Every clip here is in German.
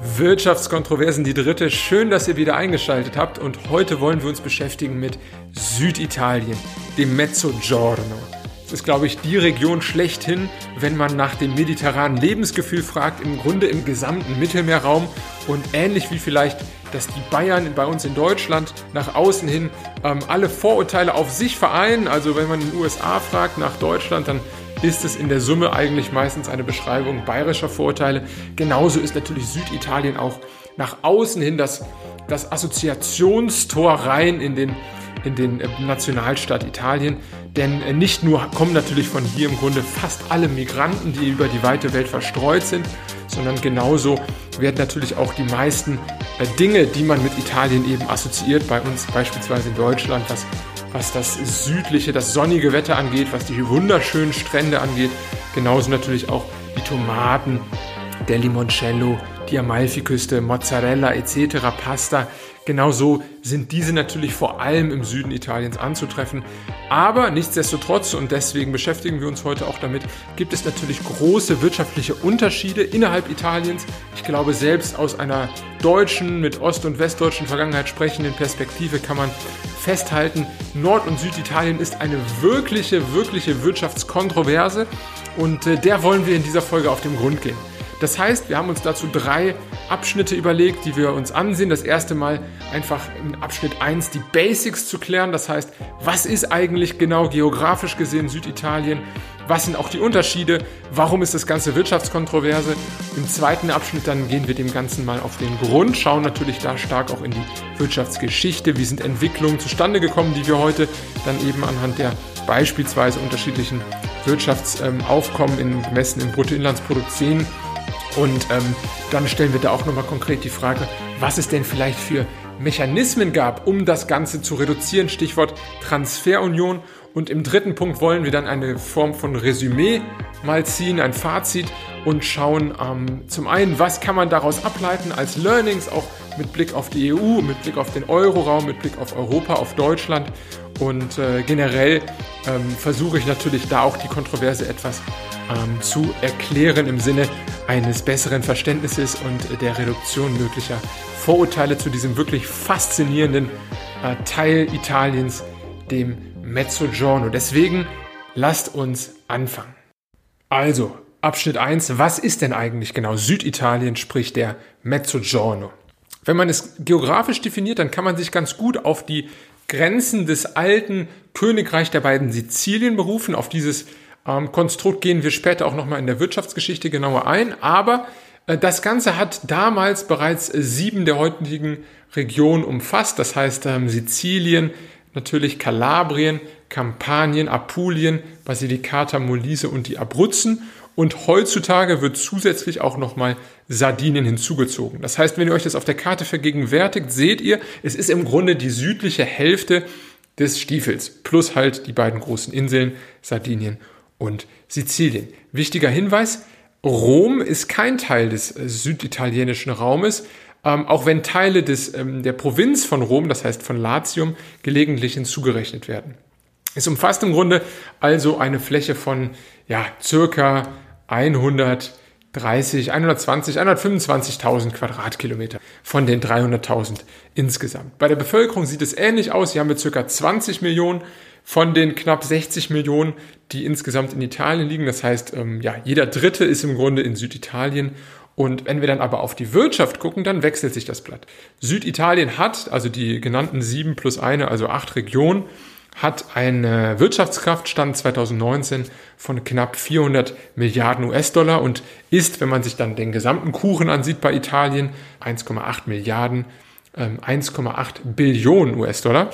Wirtschaftskontroversen, die dritte. Schön, dass ihr wieder eingeschaltet habt. Und heute wollen wir uns beschäftigen mit Süditalien, dem Mezzogiorno. Das ist, glaube ich, die Region schlechthin, wenn man nach dem mediterranen Lebensgefühl fragt, im Grunde im gesamten Mittelmeerraum. Und ähnlich wie vielleicht, dass die Bayern bei uns in Deutschland nach außen hin ähm, alle Vorurteile auf sich vereinen. Also wenn man in den USA fragt nach Deutschland, dann ist es in der Summe eigentlich meistens eine Beschreibung bayerischer Vorurteile. Genauso ist natürlich Süditalien auch nach außen hin das, das Assoziationstor rein in den, in den äh, Nationalstaat Italien. Denn äh, nicht nur kommen natürlich von hier im Grunde fast alle Migranten, die über die weite Welt verstreut sind, sondern genauso werden natürlich auch die meisten äh, Dinge, die man mit Italien eben assoziiert, bei uns beispielsweise in Deutschland, was was das südliche, das sonnige Wetter angeht, was die wunderschönen Strände angeht. Genauso natürlich auch die Tomaten, der Limoncello, die Amalfiküste, Mozzarella etc., Pasta. Genauso sind diese natürlich vor allem im Süden Italiens anzutreffen. Aber nichtsdestotrotz, und deswegen beschäftigen wir uns heute auch damit, gibt es natürlich große wirtschaftliche Unterschiede innerhalb Italiens. Ich glaube, selbst aus einer deutschen, mit ost- und westdeutschen Vergangenheit sprechenden Perspektive kann man festhalten, Nord- und Süditalien ist eine wirkliche, wirkliche Wirtschaftskontroverse. Und äh, der wollen wir in dieser Folge auf den Grund gehen. Das heißt, wir haben uns dazu drei Abschnitte überlegt, die wir uns ansehen. Das erste Mal einfach in Abschnitt 1 die Basics zu klären. Das heißt, was ist eigentlich genau geografisch gesehen Süditalien? Was sind auch die Unterschiede? Warum ist das Ganze Wirtschaftskontroverse? Im zweiten Abschnitt dann gehen wir dem Ganzen mal auf den Grund, schauen natürlich da stark auch in die Wirtschaftsgeschichte. Wie sind Entwicklungen zustande gekommen, die wir heute dann eben anhand der beispielsweise unterschiedlichen Wirtschaftsaufkommen in, gemessen im Bruttoinlandsprodukt sehen und ähm, dann stellen wir da auch nochmal konkret die Frage, was es denn vielleicht für Mechanismen gab, um das Ganze zu reduzieren. Stichwort Transferunion. Und im dritten Punkt wollen wir dann eine Form von Resümee mal ziehen, ein Fazit und schauen ähm, zum einen, was kann man daraus ableiten als Learnings, auch mit Blick auf die EU, mit Blick auf den Euroraum, mit Blick auf Europa, auf Deutschland. Und äh, generell ähm, versuche ich natürlich da auch die Kontroverse etwas ähm, zu erklären im Sinne eines besseren Verständnisses und der Reduktion möglicher Vorurteile zu diesem wirklich faszinierenden äh, Teil Italiens, dem Mezzogiorno. Deswegen lasst uns anfangen. Also, Abschnitt 1, was ist denn eigentlich genau Süditalien, sprich der Mezzogiorno? Wenn man es geografisch definiert, dann kann man sich ganz gut auf die Grenzen des alten Königreich der beiden Sizilien berufen, auf dieses ähm, Konstrukt gehen wir später auch nochmal in der Wirtschaftsgeschichte genauer ein, aber äh, das Ganze hat damals bereits sieben der heutigen Regionen umfasst, das heißt ähm, Sizilien, natürlich Kalabrien, Kampanien, Apulien, Basilicata, Molise und die Abruzzen. Und heutzutage wird zusätzlich auch nochmal Sardinien hinzugezogen. Das heißt, wenn ihr euch das auf der Karte vergegenwärtigt, seht ihr, es ist im Grunde die südliche Hälfte des Stiefels, plus halt die beiden großen Inseln, Sardinien und Sizilien. Wichtiger Hinweis, Rom ist kein Teil des äh, süditalienischen Raumes, ähm, auch wenn Teile des, ähm, der Provinz von Rom, das heißt von Latium, gelegentlich hinzugerechnet werden. Es umfasst im Grunde also eine Fläche von ja, circa 130, 120, 125.000 Quadratkilometer von den 300.000 insgesamt. Bei der Bevölkerung sieht es ähnlich aus. Hier haben wir circa 20 Millionen von den knapp 60 Millionen, die insgesamt in Italien liegen. Das heißt, ähm, ja, jeder Dritte ist im Grunde in Süditalien. Und wenn wir dann aber auf die Wirtschaft gucken, dann wechselt sich das Blatt. Süditalien hat, also die genannten sieben plus eine, also acht Regionen, hat eine Wirtschaftskraft Stand 2019 von knapp 400 Milliarden US-Dollar und ist, wenn man sich dann den gesamten Kuchen ansieht bei Italien, 1,8 Milliarden, 1,8 ähm, Billionen US-Dollar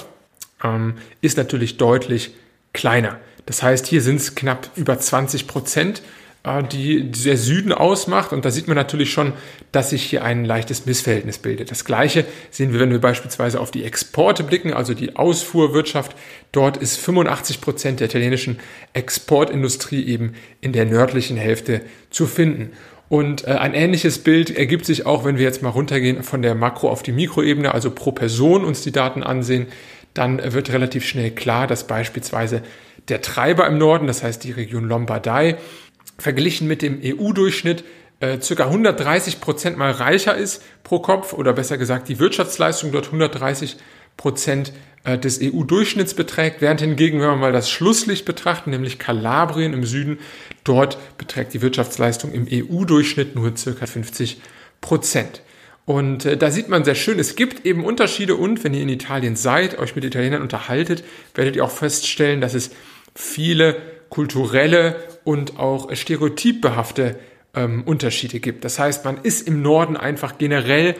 ähm, ist natürlich deutlich kleiner. Das heißt, hier sind es knapp über 20 Prozent, die der Süden ausmacht. Und da sieht man natürlich schon, dass sich hier ein leichtes Missverhältnis bildet. Das Gleiche sehen wir, wenn wir beispielsweise auf die Exporte blicken, also die Ausfuhrwirtschaft. Dort ist 85 Prozent der italienischen Exportindustrie eben in der nördlichen Hälfte zu finden. Und äh, ein ähnliches Bild ergibt sich auch, wenn wir jetzt mal runtergehen von der Makro- auf die Mikroebene, also pro Person uns die Daten ansehen dann wird relativ schnell klar, dass beispielsweise der Treiber im Norden, das heißt die Region Lombardei, verglichen mit dem EU-Durchschnitt äh, circa 130 Prozent mal reicher ist pro Kopf oder besser gesagt die Wirtschaftsleistung dort 130 Prozent äh, des EU-Durchschnitts beträgt, während hingegen, wenn wir mal das Schlusslicht betrachten, nämlich Kalabrien im Süden, dort beträgt die Wirtschaftsleistung im EU-Durchschnitt nur circa 50 Prozent. Und äh, da sieht man sehr schön, es gibt eben Unterschiede und wenn ihr in Italien seid, euch mit Italienern unterhaltet, werdet ihr auch feststellen, dass es viele kulturelle und auch stereotypbehafte ähm, Unterschiede gibt. Das heißt, man ist im Norden einfach generell,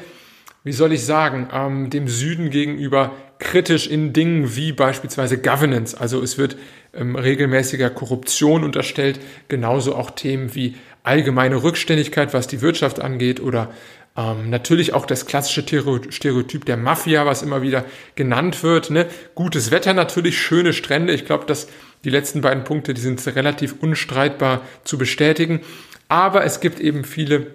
wie soll ich sagen, ähm, dem Süden gegenüber kritisch in Dingen wie beispielsweise Governance. Also es wird ähm, regelmäßiger Korruption unterstellt, genauso auch Themen wie allgemeine Rückständigkeit, was die Wirtschaft angeht oder ähm, natürlich auch das klassische Stereotyp der Mafia, was immer wieder genannt wird. Ne? Gutes Wetter natürlich, schöne Strände. Ich glaube, dass die letzten beiden Punkte, die sind relativ unstreitbar zu bestätigen. Aber es gibt eben viele,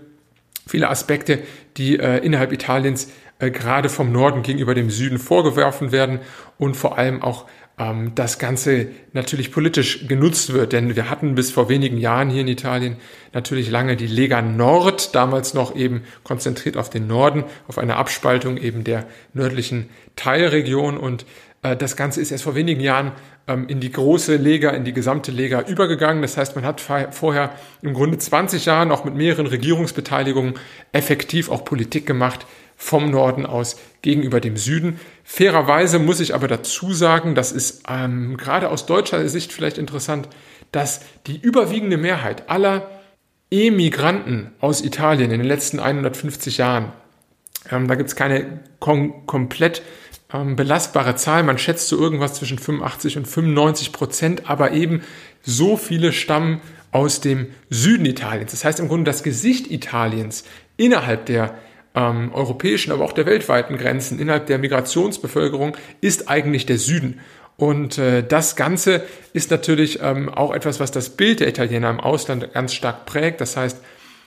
viele Aspekte, die äh, innerhalb Italiens äh, gerade vom Norden gegenüber dem Süden vorgeworfen werden und vor allem auch ähm, das Ganze natürlich politisch genutzt wird. Denn wir hatten bis vor wenigen Jahren hier in Italien natürlich lange die Lega Nord, damals noch eben konzentriert auf den Norden, auf eine Abspaltung eben der nördlichen Teilregion. Und das Ganze ist erst vor wenigen Jahren ähm, in die große Lega, in die gesamte Lega übergegangen. Das heißt, man hat vorher im Grunde 20 Jahren auch mit mehreren Regierungsbeteiligungen effektiv auch Politik gemacht vom Norden aus gegenüber dem Süden. Fairerweise muss ich aber dazu sagen, das ist ähm, gerade aus deutscher Sicht vielleicht interessant, dass die überwiegende Mehrheit aller Emigranten aus Italien in den letzten 150 Jahren, ähm, da gibt es keine kom komplett ähm, belastbare Zahl, man schätzt so irgendwas zwischen 85 und 95 Prozent, aber eben so viele stammen aus dem Süden Italiens. Das heißt im Grunde das Gesicht Italiens innerhalb der ähm, europäischen, aber auch der weltweiten Grenzen, innerhalb der Migrationsbevölkerung, ist eigentlich der Süden. Und äh, das Ganze ist natürlich ähm, auch etwas, was das Bild der Italiener im Ausland ganz stark prägt. Das heißt,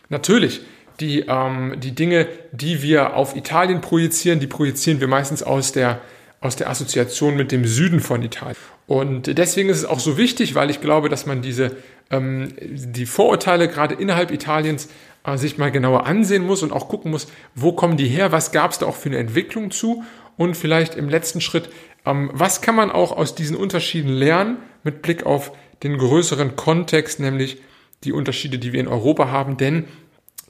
natürlich, die, ähm, die Dinge, die wir auf Italien projizieren, die projizieren wir meistens aus der, aus der Assoziation mit dem Süden von Italien. Und deswegen ist es auch so wichtig, weil ich glaube, dass man diese, ähm, die Vorurteile gerade innerhalb Italiens äh, sich mal genauer ansehen muss und auch gucken muss, wo kommen die her, was gab es da auch für eine Entwicklung zu und vielleicht im letzten Schritt, ähm, was kann man auch aus diesen Unterschieden lernen mit Blick auf den größeren Kontext, nämlich die Unterschiede, die wir in Europa haben, denn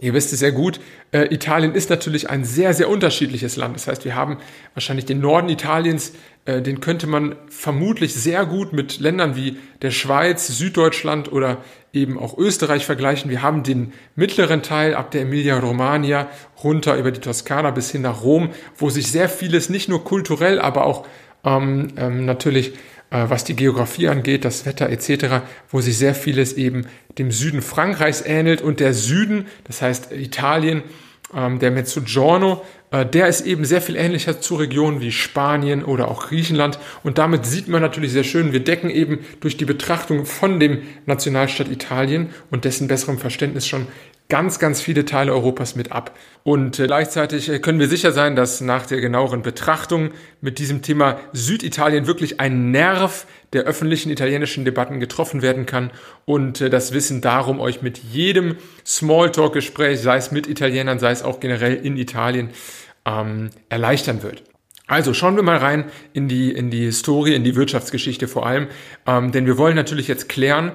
Ihr wisst es sehr gut, äh, Italien ist natürlich ein sehr, sehr unterschiedliches Land. Das heißt, wir haben wahrscheinlich den Norden Italiens, äh, den könnte man vermutlich sehr gut mit Ländern wie der Schweiz, Süddeutschland oder eben auch Österreich vergleichen. Wir haben den mittleren Teil ab der Emilia-Romagna runter über die Toskana bis hin nach Rom, wo sich sehr vieles nicht nur kulturell, aber auch ähm, ähm, natürlich was die Geografie angeht, das Wetter etc., wo sich sehr vieles eben dem Süden Frankreichs ähnelt und der Süden, das heißt Italien, ähm, der Mezzogiorno, äh, der ist eben sehr viel ähnlicher zu Regionen wie Spanien oder auch Griechenland und damit sieht man natürlich sehr schön, wir decken eben durch die Betrachtung von dem Nationalstaat Italien und dessen besserem Verständnis schon ganz, ganz viele Teile Europas mit ab. Und äh, gleichzeitig äh, können wir sicher sein, dass nach der genaueren Betrachtung mit diesem Thema Süditalien wirklich ein Nerv der öffentlichen italienischen Debatten getroffen werden kann und äh, das Wissen darum euch mit jedem Smalltalk-Gespräch, sei es mit Italienern, sei es auch generell in Italien, ähm, erleichtern wird. Also schauen wir mal rein in die, in die Historie, in die Wirtschaftsgeschichte vor allem, ähm, denn wir wollen natürlich jetzt klären,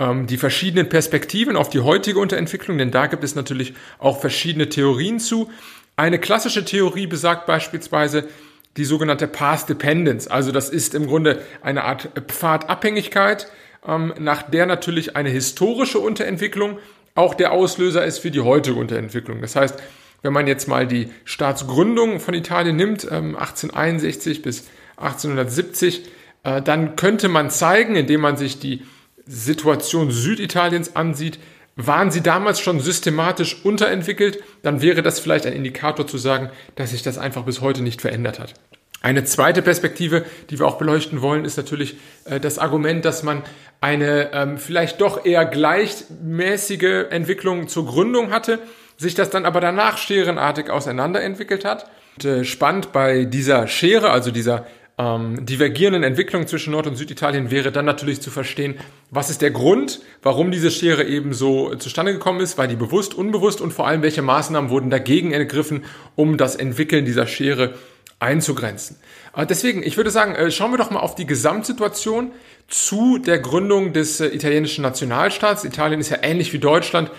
die verschiedenen Perspektiven auf die heutige Unterentwicklung, denn da gibt es natürlich auch verschiedene Theorien zu. Eine klassische Theorie besagt beispielsweise die sogenannte Path Dependence. Also das ist im Grunde eine Art Pfadabhängigkeit, ähm, nach der natürlich eine historische Unterentwicklung auch der Auslöser ist für die heutige Unterentwicklung. Das heißt, wenn man jetzt mal die Staatsgründung von Italien nimmt, 1861 ähm, bis 1870, äh, dann könnte man zeigen, indem man sich die Situation Süditaliens ansieht, waren sie damals schon systematisch unterentwickelt, dann wäre das vielleicht ein Indikator zu sagen, dass sich das einfach bis heute nicht verändert hat. Eine zweite Perspektive, die wir auch beleuchten wollen, ist natürlich äh, das Argument, dass man eine ähm, vielleicht doch eher gleichmäßige Entwicklung zur Gründung hatte, sich das dann aber danach scherenartig auseinanderentwickelt hat. Und, äh, spannend bei dieser Schere, also dieser ähm, divergierenden Entwicklungen zwischen Nord- und Süditalien wäre dann natürlich zu verstehen, was ist der Grund, warum diese Schere eben so zustande gekommen ist, war die bewusst, unbewusst und vor allem, welche Maßnahmen wurden dagegen ergriffen, um das Entwickeln dieser Schere einzugrenzen. Äh, deswegen, ich würde sagen, äh, schauen wir doch mal auf die Gesamtsituation zu der Gründung des äh, italienischen Nationalstaats. Italien ist ja ähnlich wie Deutschland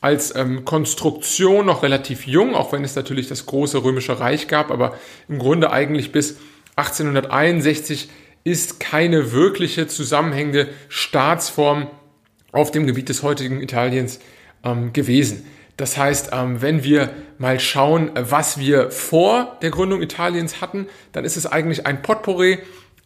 als ähm, Konstruktion noch relativ jung, auch wenn es natürlich das große römische Reich gab, aber im Grunde eigentlich bis 1861 ist keine wirkliche zusammenhängende Staatsform auf dem Gebiet des heutigen Italiens ähm, gewesen. Das heißt, ähm, wenn wir mal schauen, was wir vor der Gründung Italiens hatten, dann ist es eigentlich ein Potpourri,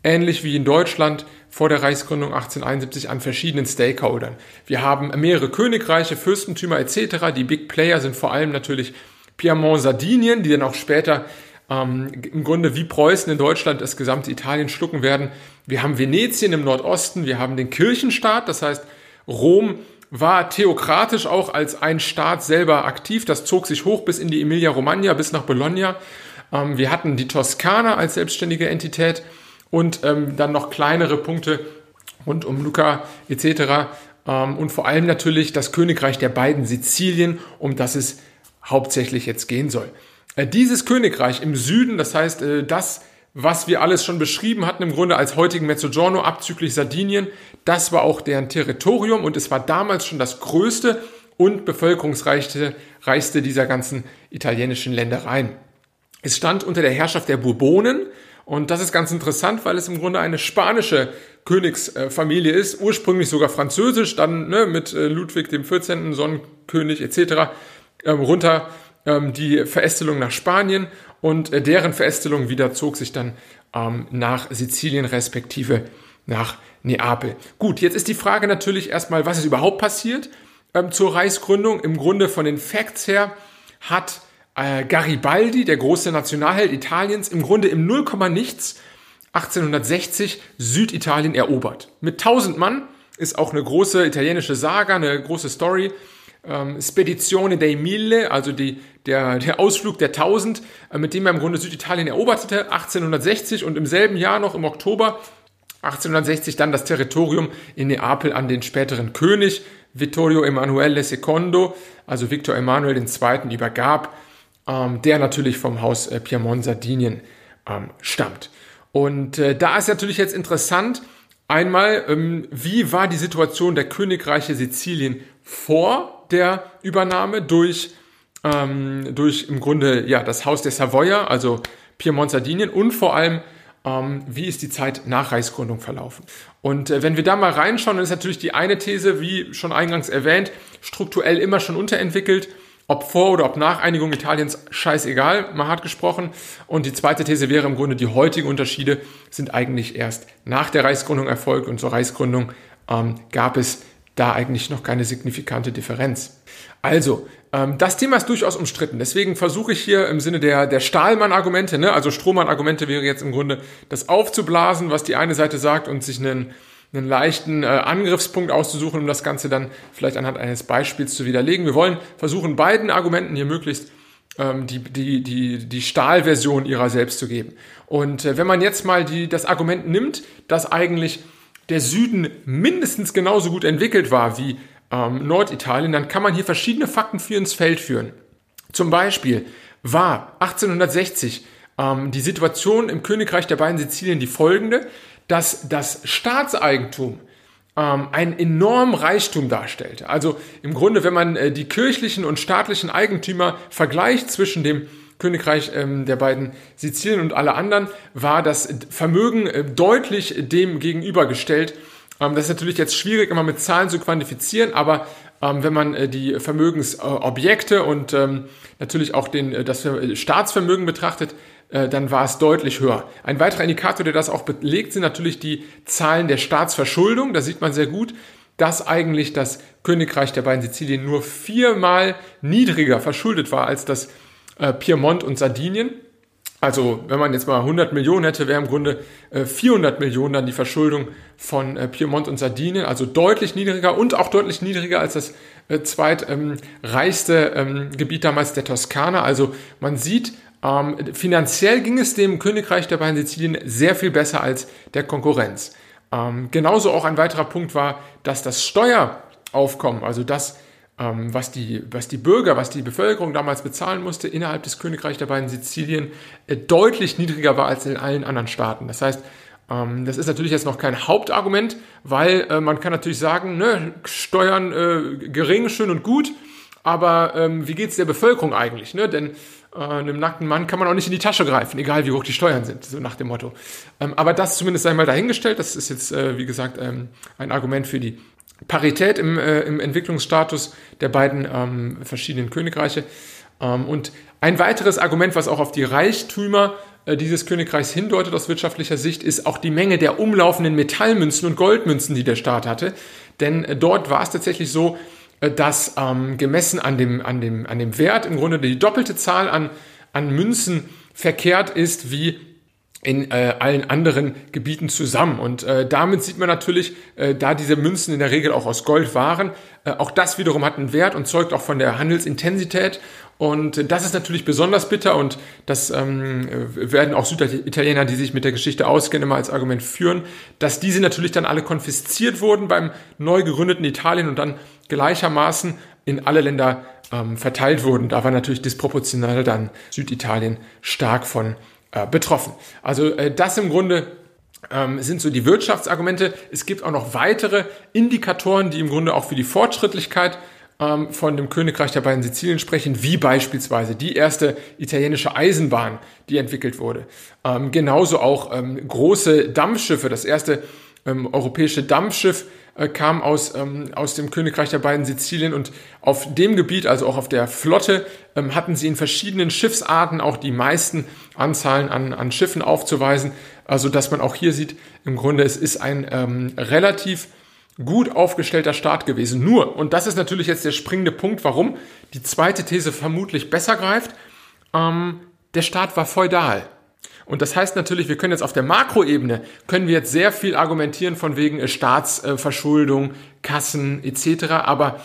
ähnlich wie in Deutschland vor der Reichsgründung 1871 an verschiedenen Stakeholdern. Wir haben mehrere Königreiche, Fürstentümer etc. Die Big Player sind vor allem natürlich Piemont, Sardinien, die dann auch später ähm, im Grunde wie Preußen in Deutschland das gesamte Italien schlucken werden. Wir haben Venetien im Nordosten, wir haben den Kirchenstaat, das heißt Rom war theokratisch auch als ein Staat selber aktiv. Das zog sich hoch bis in die Emilia-Romagna, bis nach Bologna. Ähm, wir hatten die Toskana als selbstständige Entität und ähm, dann noch kleinere Punkte rund um Luca etc. Ähm, und vor allem natürlich das Königreich der beiden Sizilien, um das es hauptsächlich jetzt gehen soll. Äh, dieses Königreich im Süden, das heißt äh, das, was wir alles schon beschrieben hatten, im Grunde als heutigen Mezzogiorno abzüglich Sardinien, das war auch deren Territorium und es war damals schon das größte und bevölkerungsreichste reichste dieser ganzen italienischen Ländereien. Es stand unter der Herrschaft der Bourbonen und das ist ganz interessant, weil es im Grunde eine spanische Königsfamilie ist, ursprünglich sogar französisch, dann ne, mit äh, Ludwig dem 14., Sonnenkönig etc. Ähm, runter ähm, die Verästelung nach Spanien und äh, deren Verästelung wieder zog sich dann ähm, nach Sizilien respektive nach Neapel. Gut, jetzt ist die Frage natürlich erstmal, was ist überhaupt passiert ähm, zur Reichsgründung? Im Grunde von den Facts her hat äh, Garibaldi, der große Nationalheld Italiens, im Grunde im 0, nichts 1860 Süditalien erobert. Mit 1000 Mann ist auch eine große italienische Saga, eine große Story ähm, Spedizione dei Mille, also die, der, der Ausflug der Tausend, äh, mit dem er im Grunde Süditalien eroberte, 1860 und im selben Jahr noch im Oktober 1860 dann das Territorium in Neapel an den späteren König Vittorio Emanuele II, also Victor Emanuel II. übergab, ähm, der natürlich vom Haus äh, Piemont Sardinien ähm, stammt. Und äh, da ist natürlich jetzt interessant, einmal, ähm, wie war die Situation der Königreiche Sizilien vor der Übernahme durch, ähm, durch im Grunde ja, das Haus der Savoyer, also Piemont Sardinien und vor allem ähm, wie ist die Zeit nach Reichsgründung verlaufen. Und äh, wenn wir da mal reinschauen, dann ist natürlich die eine These, wie schon eingangs erwähnt, strukturell immer schon unterentwickelt. Ob vor oder ob nach Einigung Italiens, scheißegal, mal hart gesprochen. Und die zweite These wäre im Grunde, die heutigen Unterschiede sind eigentlich erst nach der Reichsgründung erfolgt und zur Reichsgründung ähm, gab es da eigentlich noch keine signifikante Differenz. Also, ähm, das Thema ist durchaus umstritten. Deswegen versuche ich hier im Sinne der, der Stahlmann-Argumente, ne, also Strohmann-Argumente wäre jetzt im Grunde das aufzublasen, was die eine Seite sagt und sich einen, einen leichten äh, Angriffspunkt auszusuchen, um das Ganze dann vielleicht anhand eines Beispiels zu widerlegen. Wir wollen versuchen, beiden Argumenten hier möglichst ähm, die, die, die, die Stahlversion ihrer selbst zu geben. Und äh, wenn man jetzt mal die, das Argument nimmt, dass eigentlich der Süden mindestens genauso gut entwickelt war wie ähm, Norditalien, dann kann man hier verschiedene Fakten für ins Feld führen. Zum Beispiel war 1860 ähm, die Situation im Königreich der beiden Sizilien die folgende, dass das Staatseigentum ähm, einen enormen Reichtum darstellte. Also im Grunde, wenn man äh, die kirchlichen und staatlichen Eigentümer vergleicht zwischen dem Königreich ähm, der beiden Sizilien und alle anderen, war das Vermögen äh, deutlich dem gegenübergestellt. Ähm, das ist natürlich jetzt schwierig, immer mit Zahlen zu quantifizieren, aber ähm, wenn man äh, die Vermögensobjekte und ähm, natürlich auch den, äh, das Staatsvermögen betrachtet, äh, dann war es deutlich höher. Ein weiterer Indikator, der das auch belegt, sind natürlich die Zahlen der Staatsverschuldung. Da sieht man sehr gut, dass eigentlich das Königreich der beiden Sizilien nur viermal niedriger verschuldet war als das äh, Piemont und Sardinien. Also wenn man jetzt mal 100 Millionen hätte, wäre im Grunde äh, 400 Millionen dann die Verschuldung von äh, Piemont und Sardinien, also deutlich niedriger und auch deutlich niedriger als das äh, zweitreichste ähm, ähm, Gebiet damals der Toskana. Also man sieht, ähm, finanziell ging es dem Königreich der beiden Sizilien sehr viel besser als der Konkurrenz. Ähm, genauso auch ein weiterer Punkt war, dass das Steueraufkommen, also das was, die, was die Bürger, was die Bevölkerung damals bezahlen musste innerhalb des Königreichs der beiden Sizilien, äh, deutlich niedriger war als in allen anderen Staaten. Das heißt, ähm, das ist natürlich jetzt noch kein Hauptargument, weil äh, man kann natürlich sagen, ne, Steuern äh, gering, schön und gut, aber ähm, wie geht's der Bevölkerung eigentlich? Ne? Denn äh, einem nackten Mann kann man auch nicht in die Tasche greifen, egal wie hoch die Steuern sind, so nach dem Motto. Ähm, aber das zumindest einmal dahingestellt, das ist jetzt, wie gesagt, ähm, ein Argument für die Parität im, äh, im Entwicklungsstatus der beiden ähm, verschiedenen Königreiche. Ähm, und ein weiteres Argument, was auch auf die Reichtümer äh, dieses Königreichs hindeutet aus wirtschaftlicher Sicht, ist auch die Menge der umlaufenden Metallmünzen und Goldmünzen, die der Staat hatte. Denn äh, dort war es tatsächlich so, äh, dass ähm, gemessen an dem, an, dem, an dem Wert im Grunde die doppelte Zahl an, an Münzen verkehrt ist wie in äh, allen anderen Gebieten zusammen. Und äh, damit sieht man natürlich, äh, da diese Münzen in der Regel auch aus Gold waren, äh, auch das wiederum hat einen Wert und zeugt auch von der Handelsintensität. Und das ist natürlich besonders bitter und das ähm, werden auch Süditaliener, die sich mit der Geschichte auskennen, immer als Argument führen, dass diese natürlich dann alle konfisziert wurden beim neu gegründeten Italien und dann gleichermaßen in alle Länder ähm, verteilt wurden. Da war natürlich disproportional dann Süditalien stark von äh, betroffen. Also äh, das im Grunde ähm, sind so die Wirtschaftsargumente. Es gibt auch noch weitere Indikatoren, die im Grunde auch für die Fortschrittlichkeit ähm, von dem Königreich der beiden Sizilien sprechen, wie beispielsweise die erste italienische Eisenbahn, die entwickelt wurde. Ähm, genauso auch ähm, große Dampfschiffe, das erste ähm, europäische Dampfschiff äh, kam aus, ähm, aus dem Königreich der beiden Sizilien und auf dem Gebiet, also auch auf der Flotte, ähm, hatten sie in verschiedenen Schiffsarten auch die meisten Anzahlen an, an Schiffen aufzuweisen. Also dass man auch hier sieht, im Grunde es ist ein ähm, relativ gut aufgestellter Staat gewesen. Nur, und das ist natürlich jetzt der springende Punkt, warum die zweite These vermutlich besser greift, ähm, der Staat war feudal. Und das heißt natürlich, wir können jetzt auf der Makroebene, können wir jetzt sehr viel argumentieren von wegen äh, Staatsverschuldung, Kassen etc. Aber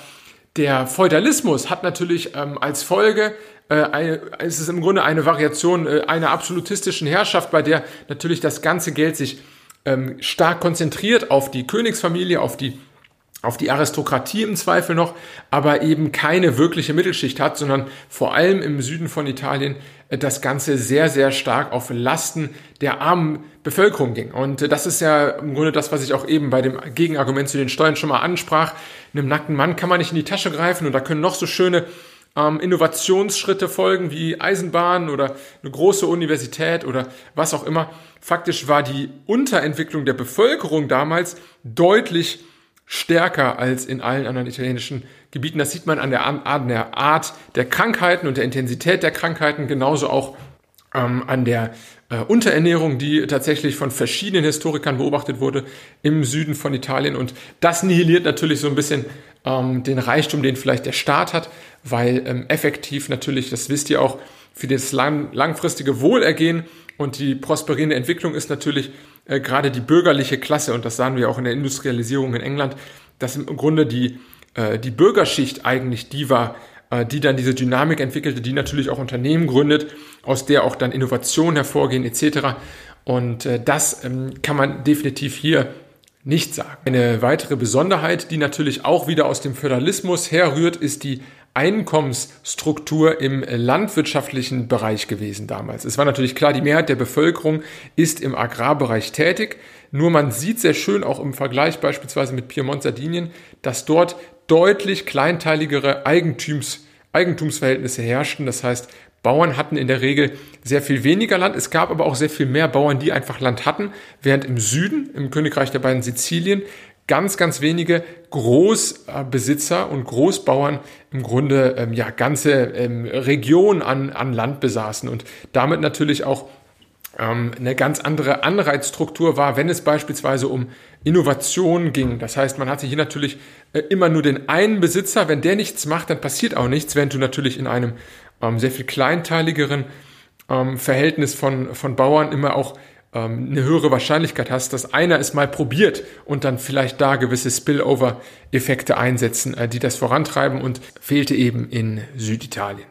der Feudalismus hat natürlich ähm, als Folge, äh, eine, es ist im Grunde eine Variation äh, einer absolutistischen Herrschaft, bei der natürlich das ganze Geld sich ähm, stark konzentriert auf die Königsfamilie, auf die auf die Aristokratie im Zweifel noch, aber eben keine wirkliche Mittelschicht hat, sondern vor allem im Süden von Italien äh, das Ganze sehr, sehr stark auf Lasten der armen Bevölkerung ging. Und äh, das ist ja im Grunde das, was ich auch eben bei dem Gegenargument zu den Steuern schon mal ansprach. Einem nackten Mann kann man nicht in die Tasche greifen und da können noch so schöne ähm, Innovationsschritte folgen wie Eisenbahn oder eine große Universität oder was auch immer. Faktisch war die Unterentwicklung der Bevölkerung damals deutlich stärker als in allen anderen italienischen Gebieten. Das sieht man an der, Art der Krankheiten und der Intensität der Krankheiten, genauso auch ähm, an der äh, Unterernährung, die tatsächlich von verschiedenen Historikern beobachtet wurde im Süden von Italien. Und das nihiliert natürlich so ein bisschen ähm, den Reichtum, den vielleicht der Staat hat, weil ähm, effektiv natürlich, das wisst ihr auch, für das lang, langfristige Wohlergehen und die prosperierende Entwicklung ist natürlich äh, gerade die bürgerliche Klasse, und das sahen wir auch in der Industrialisierung in England, dass im Grunde die, äh, die Bürgerschicht eigentlich die war, äh, die dann diese Dynamik entwickelte, die natürlich auch Unternehmen gründet, aus der auch dann Innovationen hervorgehen etc. Und äh, das ähm, kann man definitiv hier nicht sagen. Eine weitere Besonderheit, die natürlich auch wieder aus dem Föderalismus herrührt, ist die Einkommensstruktur im landwirtschaftlichen Bereich gewesen damals. Es war natürlich klar, die Mehrheit der Bevölkerung ist im Agrarbereich tätig. Nur man sieht sehr schön auch im Vergleich beispielsweise mit Piemont, Sardinien, dass dort deutlich kleinteiligere Eigentums, Eigentumsverhältnisse herrschten. Das heißt, Bauern hatten in der Regel sehr viel weniger Land. Es gab aber auch sehr viel mehr Bauern, die einfach Land hatten, während im Süden, im Königreich der beiden Sizilien, ganz, ganz wenige Großbesitzer und Großbauern im Grunde ähm, ja ganze ähm, Regionen an, an Land besaßen und damit natürlich auch ähm, eine ganz andere Anreizstruktur war, wenn es beispielsweise um Innovation ging. Das heißt, man hatte hier natürlich äh, immer nur den einen Besitzer. Wenn der nichts macht, dann passiert auch nichts, während du natürlich in einem ähm, sehr viel kleinteiligeren ähm, Verhältnis von, von Bauern immer auch ähm, eine höhere Wahrscheinlichkeit hast, dass einer es mal probiert und dann vielleicht da gewisse Spillover-Effekte einsetzen, äh, die das vorantreiben und fehlte eben in Süditalien.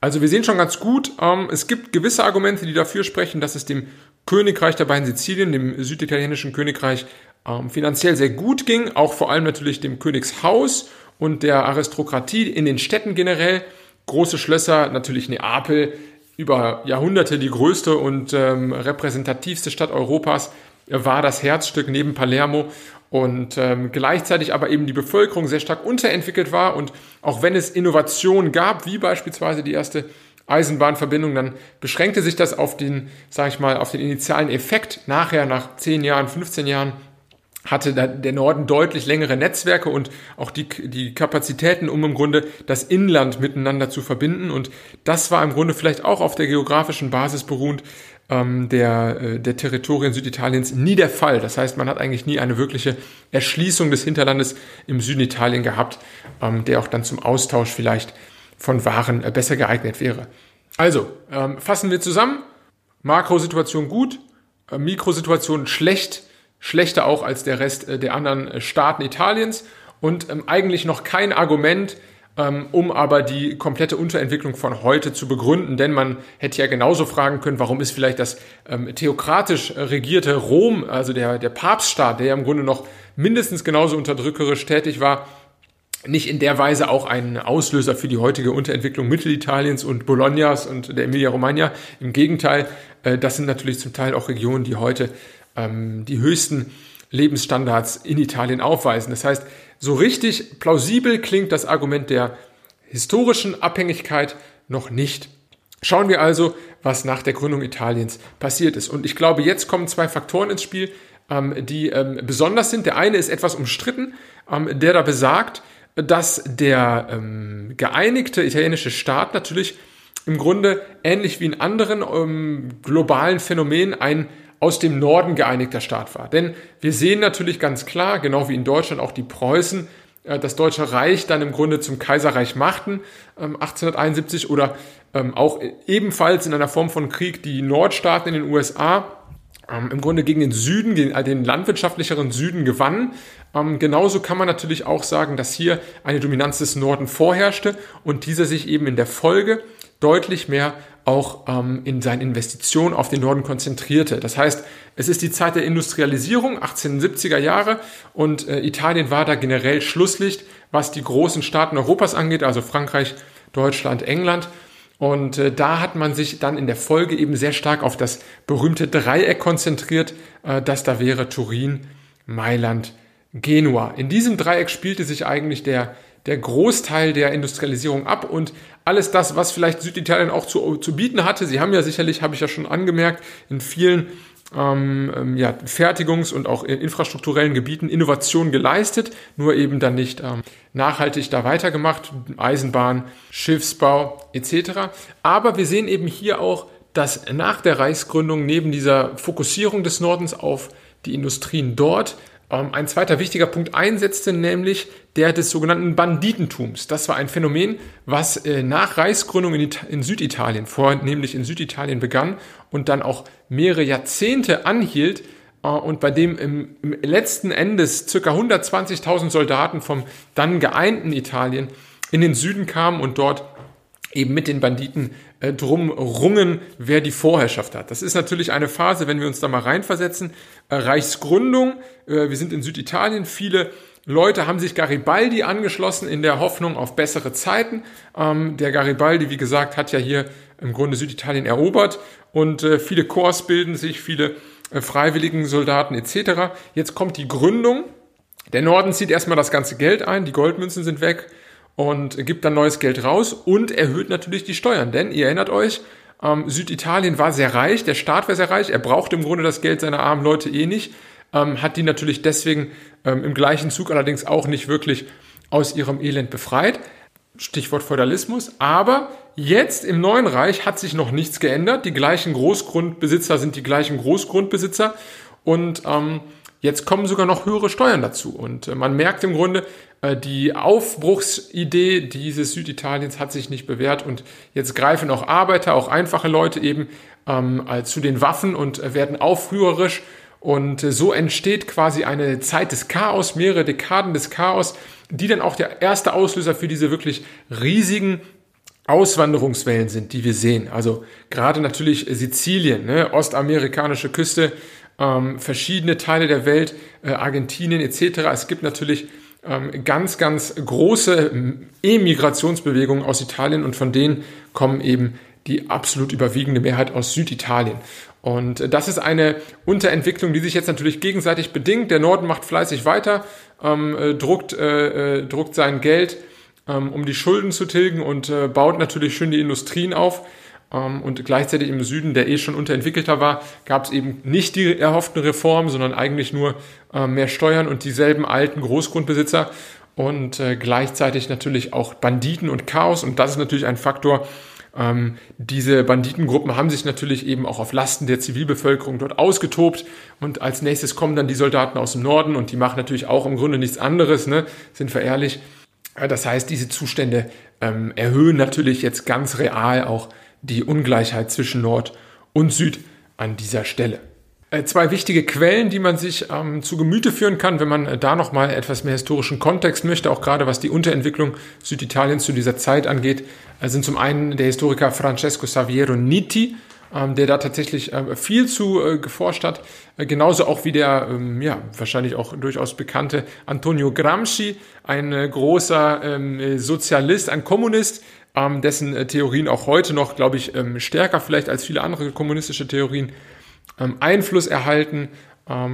Also wir sehen schon ganz gut, ähm, es gibt gewisse Argumente, die dafür sprechen, dass es dem Königreich der beiden Sizilien, dem süditalienischen Königreich, ähm, finanziell sehr gut ging, auch vor allem natürlich dem Königshaus und der Aristokratie in den Städten generell. Große Schlösser, natürlich Neapel, über Jahrhunderte die größte und ähm, repräsentativste Stadt Europas, war das Herzstück neben Palermo und ähm, gleichzeitig aber eben die Bevölkerung sehr stark unterentwickelt war und auch wenn es Innovationen gab, wie beispielsweise die erste Eisenbahnverbindung, dann beschränkte sich das auf den, sage ich mal, auf den initialen Effekt. Nachher, nach 10 Jahren, 15 Jahren, hatte der Norden deutlich längere Netzwerke und auch die, die Kapazitäten, um im Grunde das Inland miteinander zu verbinden. Und das war im Grunde vielleicht auch auf der geografischen Basis beruhend ähm, der, äh, der Territorien Süditaliens nie der Fall. Das heißt, man hat eigentlich nie eine wirkliche Erschließung des Hinterlandes im Süden Italien gehabt, ähm, der auch dann zum Austausch vielleicht von Waren äh, besser geeignet wäre. Also, ähm, fassen wir zusammen. Makrosituation gut, äh, Mikrosituation schlecht schlechter auch als der Rest äh, der anderen äh, Staaten Italiens und ähm, eigentlich noch kein Argument, ähm, um aber die komplette Unterentwicklung von heute zu begründen. Denn man hätte ja genauso fragen können, warum ist vielleicht das ähm, theokratisch regierte Rom, also der, der Papststaat, der ja im Grunde noch mindestens genauso unterdrückerisch tätig war, nicht in der Weise auch ein Auslöser für die heutige Unterentwicklung Mittelitaliens und Bolognas und der Emilia-Romagna. Im Gegenteil, äh, das sind natürlich zum Teil auch Regionen, die heute ähm, die höchsten Lebensstandards in Italien aufweisen. Das heißt, so richtig plausibel klingt das Argument der historischen Abhängigkeit noch nicht. Schauen wir also, was nach der Gründung Italiens passiert ist. Und ich glaube, jetzt kommen zwei Faktoren ins Spiel, ähm, die ähm, besonders sind. Der eine ist etwas umstritten, ähm, der da besagt, dass der ähm, geeinigte italienische Staat natürlich im Grunde ähnlich wie in anderen ähm, globalen Phänomenen ein aus dem Norden geeinigter Staat war. Denn wir sehen natürlich ganz klar, genau wie in Deutschland auch die Preußen, äh, das Deutsche Reich dann im Grunde zum Kaiserreich machten, 1871 ähm, oder ähm, auch ebenfalls in einer Form von Krieg die Nordstaaten in den USA ähm, im Grunde gegen den Süden, gegen den landwirtschaftlicheren Süden gewannen. genauso kann man natürlich auch sagen, dass hier eine Dominanz des Norden vorherrschte und dieser sich eben in der Folge deutlich mehr auch ähm, in seinen Investitionen auf den Norden konzentrierte. Das heißt, es ist die Zeit der Industrialisierung, 1870er Jahre, und äh, Italien war da generell Schlusslicht, was die großen Staaten Europas angeht, also Frankreich, Deutschland, England. Und äh, da hat man sich dann in der Folge eben sehr stark auf das berühmte Dreieck konzentriert, äh, das da wäre Turin, Mailand, Genua. In diesem Dreieck spielte sich eigentlich der der Großteil der Industrialisierung ab und alles das, was vielleicht Süditalien auch zu, zu bieten hatte. Sie haben ja sicherlich, habe ich ja schon angemerkt, in vielen ähm, ähm ja, Fertigungs- und auch in infrastrukturellen Gebieten Innovationen geleistet, nur eben dann nicht ähm, nachhaltig da weitergemacht, Eisenbahn, Schiffsbau etc. Aber wir sehen eben hier auch, dass nach der Reichsgründung neben dieser Fokussierung des Nordens auf die Industrien dort ähm, ein zweiter wichtiger Punkt einsetzte, nämlich der des sogenannten Banditentums. Das war ein Phänomen, was äh, nach Reichsgründung in, in, Süditalien, vornehmlich in Süditalien begann und dann auch mehrere Jahrzehnte anhielt äh, und bei dem im, letzten Endes ca. 120.000 Soldaten vom dann geeinten Italien in den Süden kamen und dort eben mit den Banditen äh, drum rungen, wer die Vorherrschaft hat. Das ist natürlich eine Phase, wenn wir uns da mal reinversetzen. Reichsgründung, äh, wir sind in Süditalien, viele Leute haben sich Garibaldi angeschlossen in der Hoffnung auf bessere Zeiten. Ähm, der Garibaldi, wie gesagt, hat ja hier im Grunde Süditalien erobert und äh, viele Korps bilden sich, viele äh, freiwilligen Soldaten etc. Jetzt kommt die Gründung. Der Norden zieht erstmal das ganze Geld ein, die Goldmünzen sind weg und gibt dann neues Geld raus und erhöht natürlich die Steuern. Denn ihr erinnert euch, ähm, Süditalien war sehr reich, der Staat war sehr reich, er brauchte im Grunde das Geld seiner armen Leute eh nicht, ähm, hat die natürlich deswegen ähm, im gleichen Zug allerdings auch nicht wirklich aus ihrem Elend befreit. Stichwort Feudalismus. Aber jetzt im neuen Reich hat sich noch nichts geändert. Die gleichen Großgrundbesitzer sind die gleichen Großgrundbesitzer und ähm, Jetzt kommen sogar noch höhere Steuern dazu. Und äh, man merkt im Grunde, die Aufbruchsidee dieses Süditaliens hat sich nicht bewährt und jetzt greifen auch Arbeiter, auch einfache Leute eben ähm, zu den Waffen und werden aufrührerisch und so entsteht quasi eine Zeit des Chaos, mehrere Dekaden des Chaos, die dann auch der erste Auslöser für diese wirklich riesigen Auswanderungswellen sind, die wir sehen. Also gerade natürlich Sizilien, ne, ostamerikanische Küste, ähm, verschiedene Teile der Welt, äh, Argentinien etc. Es gibt natürlich ganz, ganz große Emigrationsbewegungen aus Italien und von denen kommen eben die absolut überwiegende Mehrheit aus Süditalien. Und das ist eine Unterentwicklung, die sich jetzt natürlich gegenseitig bedingt. Der Norden macht fleißig weiter, ähm, äh, druckt, äh, äh, druckt sein Geld ähm, um die Schulden zu tilgen und äh, baut natürlich schön die Industrien auf. Ähm, und gleichzeitig im Süden, der eh schon unterentwickelter war, gab es eben nicht die erhofften Reformen, sondern eigentlich nur äh, mehr Steuern und dieselben alten Großgrundbesitzer und äh, gleichzeitig natürlich auch Banditen und Chaos. Und das ist natürlich ein Faktor, ähm, diese Banditengruppen haben sich natürlich eben auch auf Lasten der Zivilbevölkerung dort ausgetobt und als nächstes kommen dann die Soldaten aus dem Norden und die machen natürlich auch im Grunde nichts anderes, ne? sind wir ehrlich, das heißt, diese Zustände ähm, erhöhen natürlich jetzt ganz real auch die Ungleichheit zwischen Nord und Süd an dieser Stelle. Äh, zwei wichtige Quellen, die man sich ähm, zu Gemüte führen kann, wenn man äh, da nochmal etwas mehr historischen Kontext möchte, auch gerade was die Unterentwicklung Süditaliens zu dieser Zeit angeht, äh, sind zum einen der Historiker Francesco Saviero Nitti, ähm, der da tatsächlich äh, viel zu äh, geforscht hat. Äh, genauso auch wie der, ähm, ja, wahrscheinlich auch durchaus bekannte Antonio Gramsci, ein äh, großer ähm, Sozialist, ein Kommunist, ähm, dessen äh, Theorien auch heute noch, glaube ich, ähm, stärker vielleicht als viele andere kommunistische Theorien ähm, Einfluss erhalten.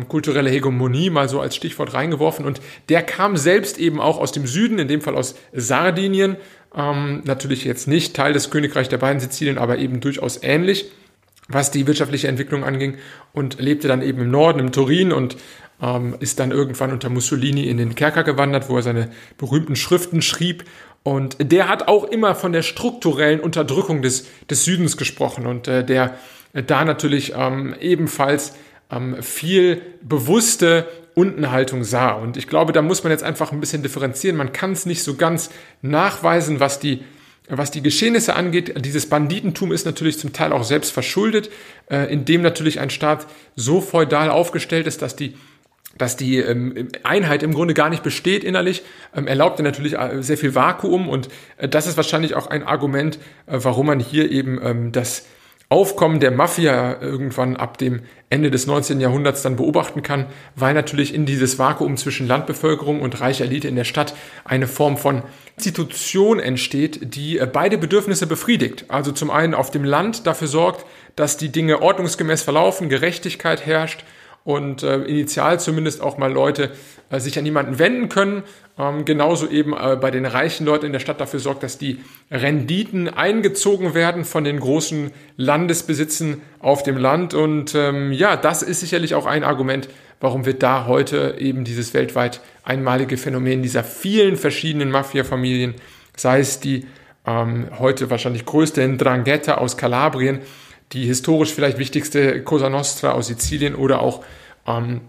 kulturelle Hegemonie mal so als Stichwort reingeworfen. Und der kam selbst eben auch aus dem Süden, in dem Fall aus Sardinien. natürlich jetzt nicht Teil des Königreichs der beiden Sizilien, aber eben durchaus ähnlich was die wirtschaftliche Entwicklung anging und lebte dann eben im Norden, im Turin und ähm, ist dann irgendwann unter Mussolini in den Kerker gewandert, wo er seine berühmten Schriften schrieb. Und der hat auch immer von der strukturellen Unterdrückung des, des Südens gesprochen und äh, der da natürlich ähm, ebenfalls ähm, viel bewusste Untenhaltung sah. Und ich glaube, da muss man jetzt einfach ein bisschen differenzieren. Man kann es nicht so ganz nachweisen, was die was die Geschehnisse angeht, dieses Banditentum ist natürlich zum Teil auch selbst verschuldet, äh, indem natürlich ein Staat so feudal aufgestellt ist, dass die dass die ähm, Einheit im Grunde gar nicht besteht innerlich, ähm, erlaubt er natürlich äh, sehr viel Vakuum und äh, das ist wahrscheinlich auch ein Argument, warum man hier eben ähm, das Aufkommen der Mafia irgendwann ab dem Ende des 19. Jahrhunderts dann beobachten kann, weil natürlich in dieses Vakuum zwischen Landbevölkerung und reicher Elite in der Stadt eine Form von Institution entsteht, die äh, beide Bedürfnisse befriedigt. Also zum einen auf dem Land dafür sorgt, dass die Dinge ordnungsgemäß verlaufen, Gerechtigkeit herrscht und äh, initial zumindest auch mal Leute äh, sich an jemanden wenden können. Ähm, genauso eben äh, bei den reichen Leuten in der Stadt dafür sorgt, dass die Renditen eingezogen werden von den großen Landesbesitzen auf dem Land. Und ähm, ja, das ist sicherlich auch ein Argument, warum wir da heute eben dieses weltweit einmalige Phänomen dieser vielen verschiedenen Mafia-Familien, sei es die ähm, heute wahrscheinlich größte Ndrangheta aus Kalabrien, die historisch vielleicht wichtigste Cosa Nostra aus Sizilien oder auch ähm,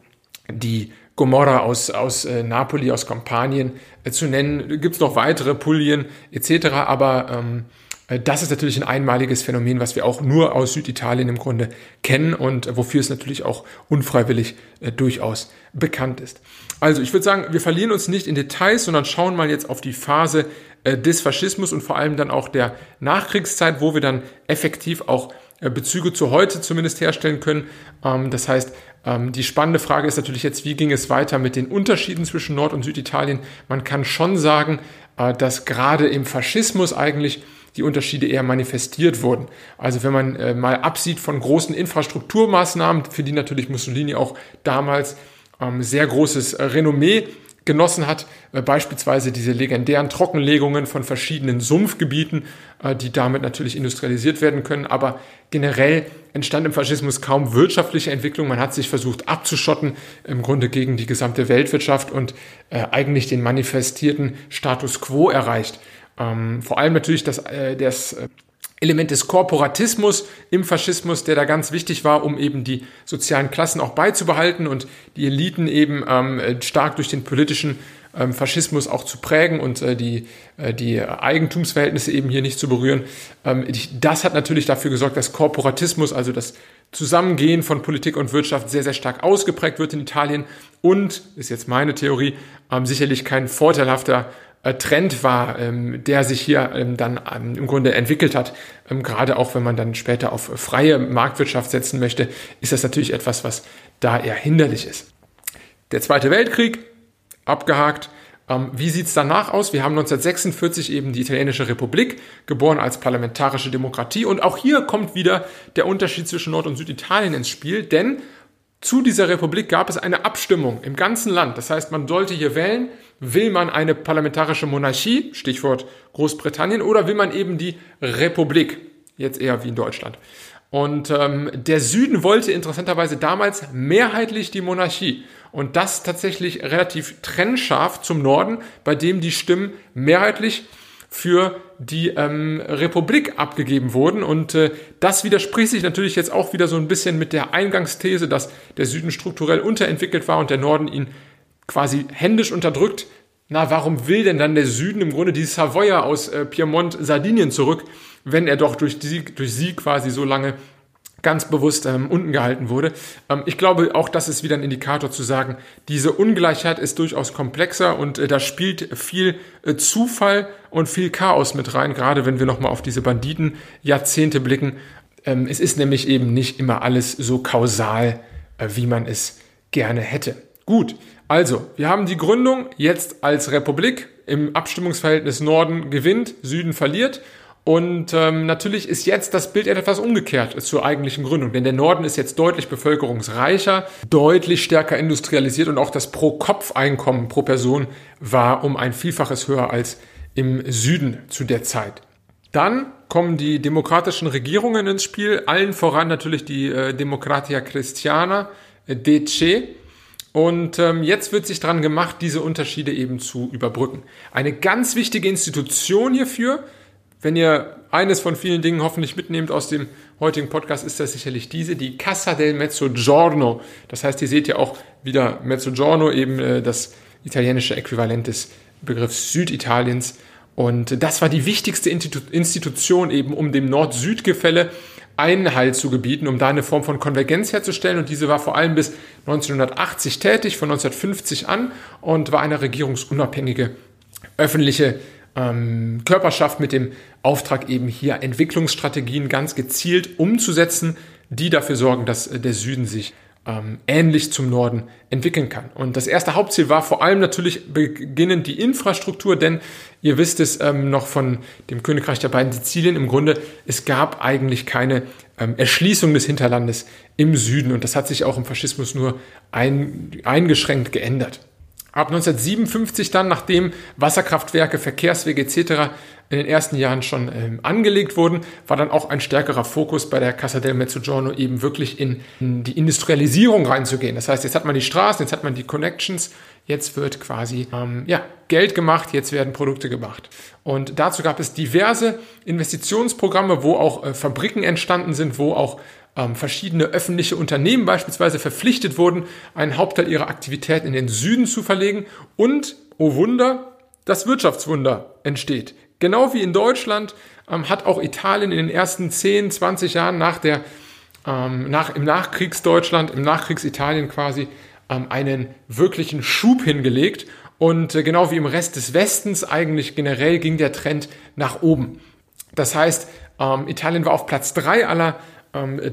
die Gomorra aus, aus äh, Napoli, aus Kampanien äh, zu nennen. Gibt es noch weitere Pulien etc. Aber ähm, äh, das ist natürlich ein einmaliges Phänomen, was wir auch nur aus Süditalien im Grunde kennen und wofür es natürlich auch unfreiwillig äh, durchaus bekannt ist. Also ich würde sagen, wir verlieren uns nicht in Details, sondern schauen mal jetzt auf die Phase äh, des Faschismus und vor allem dann auch der Nachkriegszeit, wo wir dann effektiv auch Bezüge zu heute zumindest herstellen können. Ähm, das heißt, die spannende Frage ist natürlich jetzt, wie ging es weiter mit den Unterschieden zwischen Nord- und Süditalien? Man kann schon sagen, äh, dass gerade im Faschismus eigentlich die Unterschiede eher manifestiert wurden. Also wenn man äh, mal absieht von großen Infrastrukturmaßnahmen, für die natürlich Mussolini auch damals ähm, sehr großes Renommee genossen hat, äh, beispielsweise diese legendären Trockenlegungen von verschiedenen Sumpfgebieten, äh, die damit natürlich industrialisiert werden können. Aber generell entstand im Faschismus kaum wirtschaftliche Entwicklung. Man hat sich versucht abzuschotten, im Grunde gegen die gesamte Weltwirtschaft und äh, eigentlich den manifestierten Status quo erreicht. Ähm, vor allem natürlich das, das Element des Korporatismus im Faschismus, der da ganz wichtig war, um eben die sozialen Klassen auch beizubehalten und die Eliten eben ähm, stark durch den politischen ähm, Faschismus auch zu prägen und äh, die, äh, die Eigentumsverhältnisse eben hier nicht zu berühren. Ähm, das hat natürlich dafür gesorgt, dass Korporatismus, also das Zusammengehen von Politik und Wirtschaft sehr, sehr stark ausgeprägt wird in Italien und, ist jetzt meine Theorie, ähm, sicherlich kein vorteilhafter Trend war, ähm, der sich hier ähm, dann ähm, im Grunde entwickelt hat. Gerade auch wenn man dann später auf freie Marktwirtschaft setzen möchte, ist das natürlich etwas, was da eher hinderlich ist. Der Zweite Weltkrieg, abgehakt. Wie sieht's danach aus? Wir haben 1946 eben die Italienische Republik, geboren als parlamentarische Demokratie. Und auch hier kommt wieder der Unterschied zwischen Nord- und Süditalien ins Spiel, denn zu dieser Republik gab es eine Abstimmung im ganzen Land. Das heißt, man sollte hier wählen, will man eine parlamentarische Monarchie, Stichwort Großbritannien, oder will man eben die Republik, jetzt eher wie in Deutschland. Und ähm, der Süden wollte interessanterweise damals mehrheitlich die Monarchie. Und das tatsächlich relativ trennscharf zum Norden, bei dem die Stimmen mehrheitlich für die ähm, Republik abgegeben wurden. Und äh, das widerspricht sich natürlich jetzt auch wieder so ein bisschen mit der Eingangsthese, dass der Süden strukturell unterentwickelt war und der Norden ihn quasi händisch unterdrückt. Na, warum will denn dann der Süden im Grunde die Savoyer aus äh, Piemont, Sardinien zurück, wenn er doch durch, die, durch sie quasi so lange ganz bewusst ähm, unten gehalten wurde. Ähm, ich glaube, auch das ist wieder ein Indikator zu sagen, diese Ungleichheit ist durchaus komplexer und äh, da spielt viel äh, Zufall und viel Chaos mit rein, gerade wenn wir nochmal auf diese Banditen-Jahrzehnte blicken. Ähm, es ist nämlich eben nicht immer alles so kausal, äh, wie man es gerne hätte. Gut, also, wir haben die Gründung jetzt als Republik im Abstimmungsverhältnis Norden gewinnt, Süden verliert und ähm, natürlich ist jetzt das Bild etwas umgekehrt zur eigentlichen Gründung, denn der Norden ist jetzt deutlich bevölkerungsreicher, deutlich stärker industrialisiert und auch das Pro-Kopf-Einkommen pro Person war um ein Vielfaches höher als im Süden zu der Zeit. Dann kommen die demokratischen Regierungen ins Spiel, allen voran natürlich die äh, Democratia Christiana, äh, DC. Und ähm, jetzt wird sich dran gemacht, diese Unterschiede eben zu überbrücken. Eine ganz wichtige Institution hierfür wenn ihr eines von vielen Dingen hoffentlich mitnehmt aus dem heutigen Podcast, ist das sicherlich diese, die Casa del Mezzogiorno. Das heißt, ihr seht ja auch wieder Mezzogiorno, eben äh, das italienische Äquivalent des Begriffs Süditaliens. Und das war die wichtigste Institution eben, um dem Nord-Süd-Gefälle Einhalt zu gebieten, um da eine Form von Konvergenz herzustellen. Und diese war vor allem bis 1980 tätig, von 1950 an, und war eine regierungsunabhängige öffentliche ähm, Körperschaft mit dem Auftrag eben hier Entwicklungsstrategien ganz gezielt umzusetzen, die dafür sorgen, dass äh, der Süden sich ähm, ähnlich zum Norden entwickeln kann. Und das erste Hauptziel war vor allem natürlich beginnend die Infrastruktur, denn ihr wisst es ähm, noch von dem Königreich der beiden Sizilien, im Grunde, es gab eigentlich keine ähm, Erschließung des Hinterlandes im Süden und das hat sich auch im Faschismus nur ein, eingeschränkt geändert. Ab 1957 dann, nachdem Wasserkraftwerke, Verkehrswege etc. in den ersten Jahren schon ähm, angelegt wurden, war dann auch ein stärkerer Fokus bei der Casa del Mezzogiorno eben wirklich in, in, die Industrialisierung reinzugehen. Das heißt, jetzt hat man die Straßen, jetzt hat man die Connections, jetzt wird quasi ähm, ja, Geld gemacht, jetzt werden Produkte gemacht. Und dazu gab es diverse Investitionsprogramme, wo auch äh, Fabriken entstanden sind, wo auch ähm, verschiedene öffentliche Unternehmen beispielsweise verpflichtet wurden, einen Hauptteil ihrer Aktivitäten in den Süden zu verlegen und, oh Wunder, das Wirtschaftswunder entsteht. Genau wie in Deutschland ähm, hat auch Italien in den ersten 10, 20 Jahren nach der, ähm, nach, im Nachkriegsdeutschland, im Nachkriegsitalien quasi ähm, einen wirklichen Schub hingelegt. Und äh, genau wie im Rest des Westens eigentlich generell ging der Trend nach oben. Das heißt, ähm, Italien war auf Platz drei aller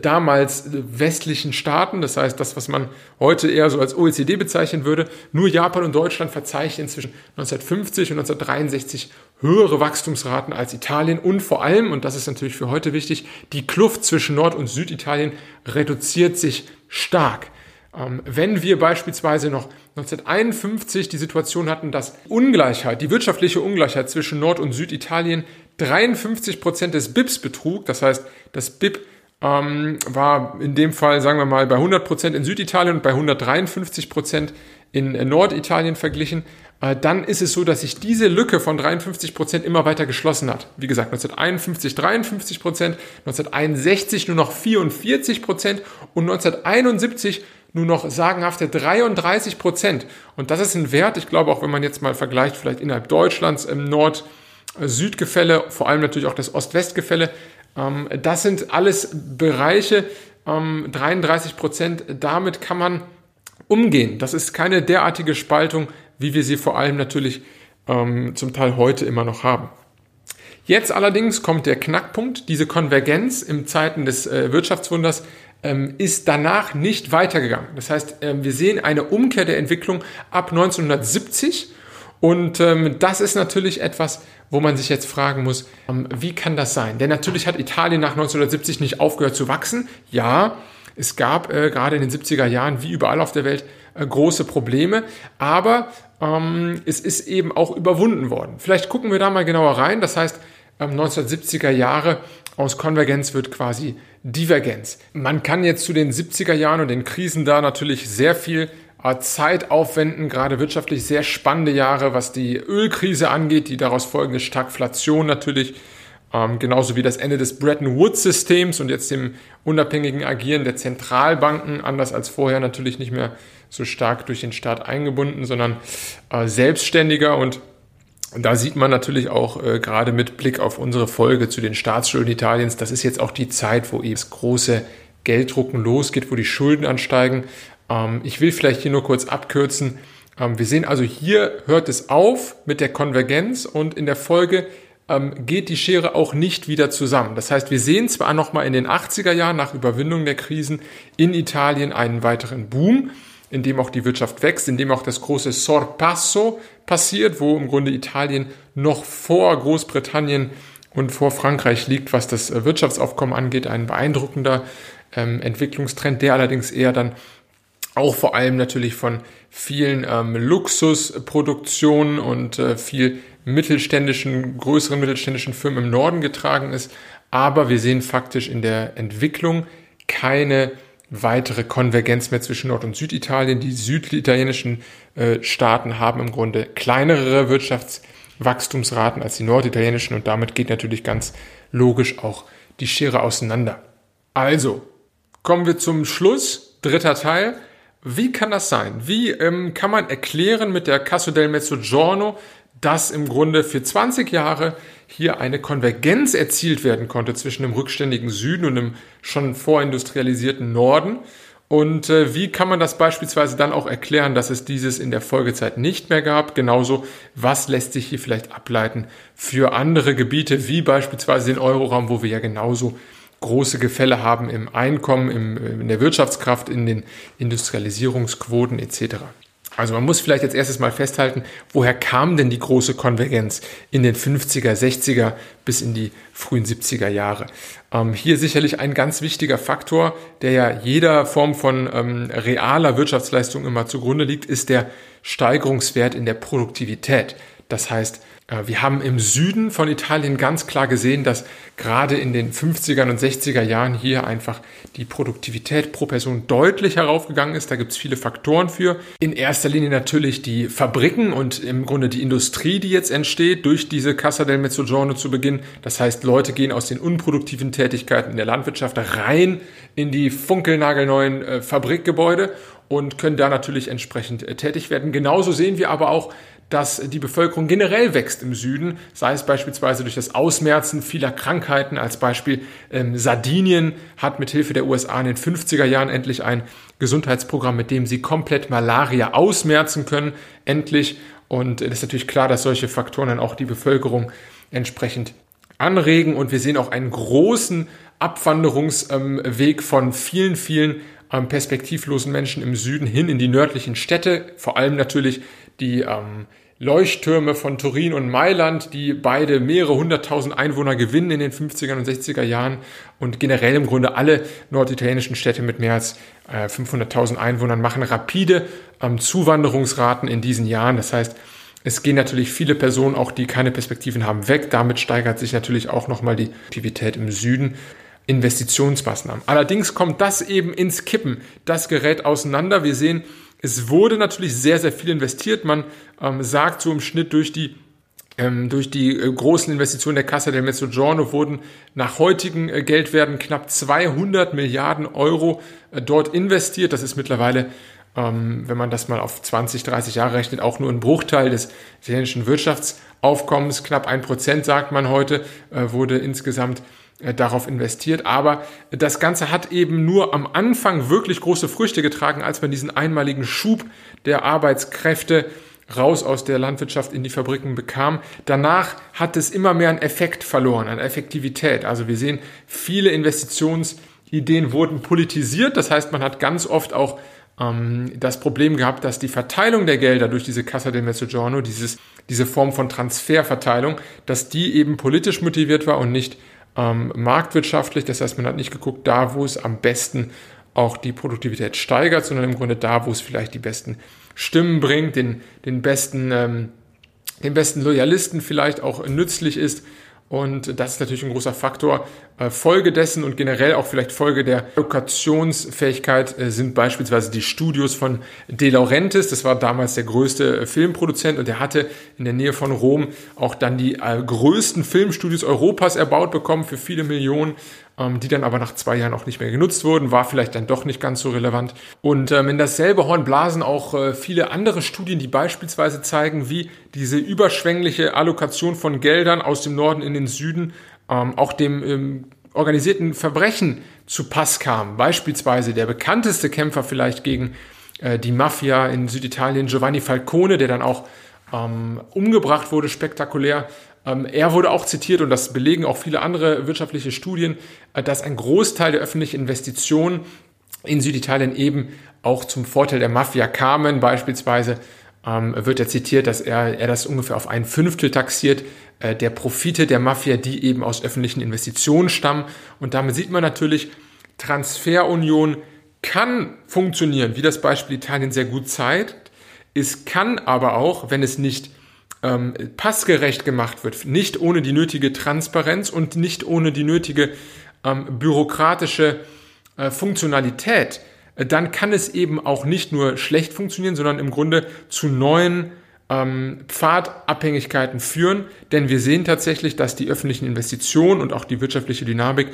damals westlichen Staaten, das heißt das, was man heute eher so als OECD bezeichnen würde. Nur Japan und Deutschland verzeichnen zwischen 1950 und 1963 höhere Wachstumsraten als Italien und vor allem, und das ist natürlich für heute wichtig, die Kluft zwischen Nord- und Süditalien reduziert sich stark. Ähm, wenn wir beispielsweise noch 1951 die Situation hatten, dass Ungleichheit, die wirtschaftliche Ungleichheit zwischen Nord- und Süditalien 53 Prozent des BIPs betrug, das heißt, das BIP ähm, war in dem Fall, sagen wir mal, bei 100% in Süditalien und bei 153% in äh, Norditalien verglichen, äh, dann ist es so, dass sich diese Lücke von 53% immer weiter geschlossen hat. Wie gesagt, 1951 53%, 1961 nur noch 44% und 1971 nur noch sagenhafte 33 Prozent. Und das ist ein Wert, ich glaube auch wenn man jetzt mal vergleicht, vielleicht innerhalb Deutschlands im Nord-Süd-Gefälle, vor allem natürlich auch das Ost-West-Gefälle, das sind alles Bereiche, 33 ähm, Prozent, damit kann man umgehen. Das ist keine derartige Spaltung, wie wir sie vor allem natürlich ähm, zum Teil heute immer noch haben. Jetzt allerdings kommt der Knackpunkt. Diese Konvergenz im Zeiten des äh, Wirtschaftswunders ähm, ist danach nicht weitergegangen. Das heißt, ähm, wir sehen eine Umkehr der Entwicklung ab 1970 und ähm, das ist natürlich etwas, wo man sich jetzt fragen muss, ähm, wie kann das sein? Denn natürlich hat Italien nach 1970 nicht aufgehört zu wachsen. Ja, es gab äh, gerade in den 70er Jahren, wie überall auf der Welt, äh, große Probleme, aber ähm, es ist eben auch überwunden worden. Vielleicht gucken wir da mal genauer rein. Das heißt, ähm, 1970er Jahre aus Konvergenz wird quasi Divergenz. Man kann jetzt zu den 70er Jahren und den Krisen da natürlich sehr viel Zeit aufwenden, gerade wirtschaftlich sehr spannende Jahre, was die Ölkrise angeht, die daraus folgende Stagflation natürlich, ähm, genauso wie das Ende des Bretton Woods-Systems und jetzt dem unabhängigen Agieren der Zentralbanken, anders als vorher natürlich nicht mehr so stark durch den Staat eingebunden, sondern äh, selbstständiger und da sieht man natürlich auch äh, gerade mit Blick auf unsere Folge zu den Staatsschulden Italiens, das ist jetzt auch die Zeit, wo eben das große Gelddrucken losgeht, wo die Schulden ansteigen. Ähm, ich will vielleicht hier nur kurz abkürzen. Ähm, wir sehen also hier hört es auf mit der Konvergenz und in der Folge ähm, geht die Schere auch nicht wieder zusammen. Das heißt, wir sehen zwar nochmal in den 80er Jahren nach Überwindung der Krisen in Italien einen weiteren Boom, in dem auch die Wirtschaft wächst, in dem auch das große Sorpasso passiert, wo im Grunde Italien noch vor Großbritannien und vor Frankreich liegt, was das Wirtschaftsaufkommen angeht. Ein beeindruckender Entwicklungstrend, der allerdings eher dann auch vor allem natürlich von vielen ähm, Luxusproduktionen und äh, viel mittelständischen, größeren mittelständischen Firmen im Norden getragen ist. Aber wir sehen faktisch in der Entwicklung keine weitere Konvergenz mehr zwischen Nord- und Süditalien. Die süditalienischen äh, Staaten haben im Grunde kleinere Wirtschaftswachstumsraten als die norditalienischen und damit geht natürlich ganz logisch auch die Schere auseinander. Also, kommen wir zum Schluss, dritter Teil. Wie kann das sein? Wie ähm, kann man erklären mit der Casso del Mezzogiorno, dass im Grunde für 20 Jahre hier eine Konvergenz erzielt werden konnte zwischen dem rückständigen Süden und dem schon vorindustrialisierten Norden? Und äh, wie kann man das beispielsweise dann auch erklären, dass es dieses in der Folgezeit nicht mehr gab? Genauso, was lässt sich hier vielleicht ableiten für andere Gebiete, wie beispielsweise den Euroraum, wo wir ja genauso große Gefälle haben im Einkommen, im, in der Wirtschaftskraft, in den Industrialisierungsquoten etc. Also man muss vielleicht jetzt erstes mal festhalten, woher kam denn die große Konvergenz in den 50er, 60er bis in die frühen 70er Jahre? Ähm, hier sicherlich ein ganz wichtiger Faktor, der ja jeder Form von ähm, realer Wirtschaftsleistung immer zugrunde liegt, ist der Steigerungswert in der Produktivität. Das heißt, wir haben im Süden von Italien ganz klar gesehen, dass gerade in den 50er und 60er Jahren hier einfach die Produktivität pro Person deutlich heraufgegangen ist. Da gibt es viele Faktoren für. In erster Linie natürlich die Fabriken und im Grunde die Industrie, die jetzt entsteht durch diese Casa del Mezzogiorno zu Beginn. Das heißt, Leute gehen aus den unproduktiven Tätigkeiten in der Landwirtschaft rein in die funkelnagelneuen äh, Fabrikgebäude und können da natürlich entsprechend äh, tätig werden. Genauso sehen wir aber auch, dass die Bevölkerung generell wächst im Süden, sei es beispielsweise durch das Ausmerzen vieler Krankheiten. Als Beispiel ähm, Sardinien hat mit Hilfe der USA in den 50er Jahren endlich ein Gesundheitsprogramm, mit dem sie komplett Malaria ausmerzen können, endlich. Und es ist natürlich klar, dass solche Faktoren dann auch die Bevölkerung entsprechend anregen. Und wir sehen auch einen großen Abwanderungsweg ähm, von vielen, vielen ähm, perspektivlosen Menschen im Süden hin in die nördlichen Städte, vor allem natürlich die ähm, Leuchttürme von Turin und Mailand, die beide mehrere hunderttausend Einwohner gewinnen in den 50er und 60er Jahren und generell im Grunde alle norditalienischen Städte mit mehr als äh, 500.000 Einwohnern machen rapide ähm, Zuwanderungsraten in diesen Jahren. Das heißt, es gehen natürlich viele Personen, auch die keine Perspektiven haben, weg. Damit steigert sich natürlich auch nochmal die Aktivität im Süden. Investitionsmaßnahmen. Allerdings kommt das eben ins Kippen. Das gerät auseinander. Wir sehen, es wurde natürlich sehr, sehr viel investiert. Man ähm, sagt so im Schnitt durch die ähm, durch die äh, großen Investitionen der Cassa del Mezzogiorno wurden nach heutigen äh, Geldwerten knapp 200 Milliarden Euro äh, dort investiert. Das ist mittlerweile, ähm, wenn man das mal auf 20, 30 Jahre rechnet, auch nur ein Bruchteil des italienischen Wirtschaftsaufkommens. Knapp ein Prozent, sagt man heute, wurde insgesamt darauf investiert. Aber das Ganze hat eben nur am Anfang wirklich große Früchte getragen, als man diesen einmaligen Schub der Arbeitskräfte raus aus der Landwirtschaft in die Fabriken bekam. Danach hat es immer mehr an Effekt verloren, an Effektivität. Also wir sehen, viele Investitionsideen wurden politisiert. Das heißt, man hat ganz oft auch ähm, das Problem gehabt, dass die Verteilung der Gelder durch diese Cassa del Mezzogiorno, dieses, diese Form von Transferverteilung, dass die eben politisch motiviert war und nicht ähm, marktwirtschaftlich. Das heißt, man hat nicht geguckt, da wo es am besten auch die Produktivität steigert, sondern im Grunde da, wo es vielleicht die besten Stimmen bringt, den, den besten, ähm, den besten Loyalisten vielleicht auch nützlich ist. Und das ist natürlich ein großer Faktor. Äh, Folge dessen und generell auch vielleicht Folge der Lokationsfähigkeit äh, sind beispielsweise die Studios von De Laurentiis. Das war damals der größte äh, Filmproduzent und der hatte in der Nähe von Rom auch dann die größten Filmstudios Europas erbaut bekommen für viele Millionen die dann aber nach zwei Jahren auch nicht mehr genutzt wurden, war vielleicht dann doch nicht ganz so relevant. Und ähm, in dasselbe Horn blasen auch äh, viele andere Studien, die beispielsweise zeigen, wie diese überschwängliche Allokation von Geldern aus dem Norden in den Süden ähm, auch dem ähm, organisierten Verbrechen zu Pass kam. Beispielsweise der bekannteste Kämpfer vielleicht gegen äh, die Mafia in Süditalien, Giovanni Falcone, der dann auch ähm, umgebracht wurde, spektakulär ähm, er wurde auch zitiert und das belegen auch viele andere wirtschaftliche Studien, äh, dass ein Großteil der öffentlichen Investitionen in Süditalien eben auch zum Vorteil der Mafia kamen. Beispielsweise ähm, wird er zitiert, dass er, er das ungefähr auf ein Fünftel taxiert äh, der Profite der Mafia, die eben aus öffentlichen Investitionen stammen. Und damit sieht man natürlich, Transferunion kann funktionieren, wie das Beispiel Italien sehr gut zeigt. Es kann aber auch, wenn es nicht ähm, passgerecht gemacht wird, nicht ohne die nötige Transparenz und nicht ohne die nötige ähm, bürokratische äh, Funktionalität, äh, dann kann es eben auch nicht nur schlecht funktionieren, sondern im Grunde zu neuen ähm, Pfadabhängigkeiten führen. Denn wir sehen tatsächlich, dass die öffentlichen Investitionen und auch die wirtschaftliche Dynamik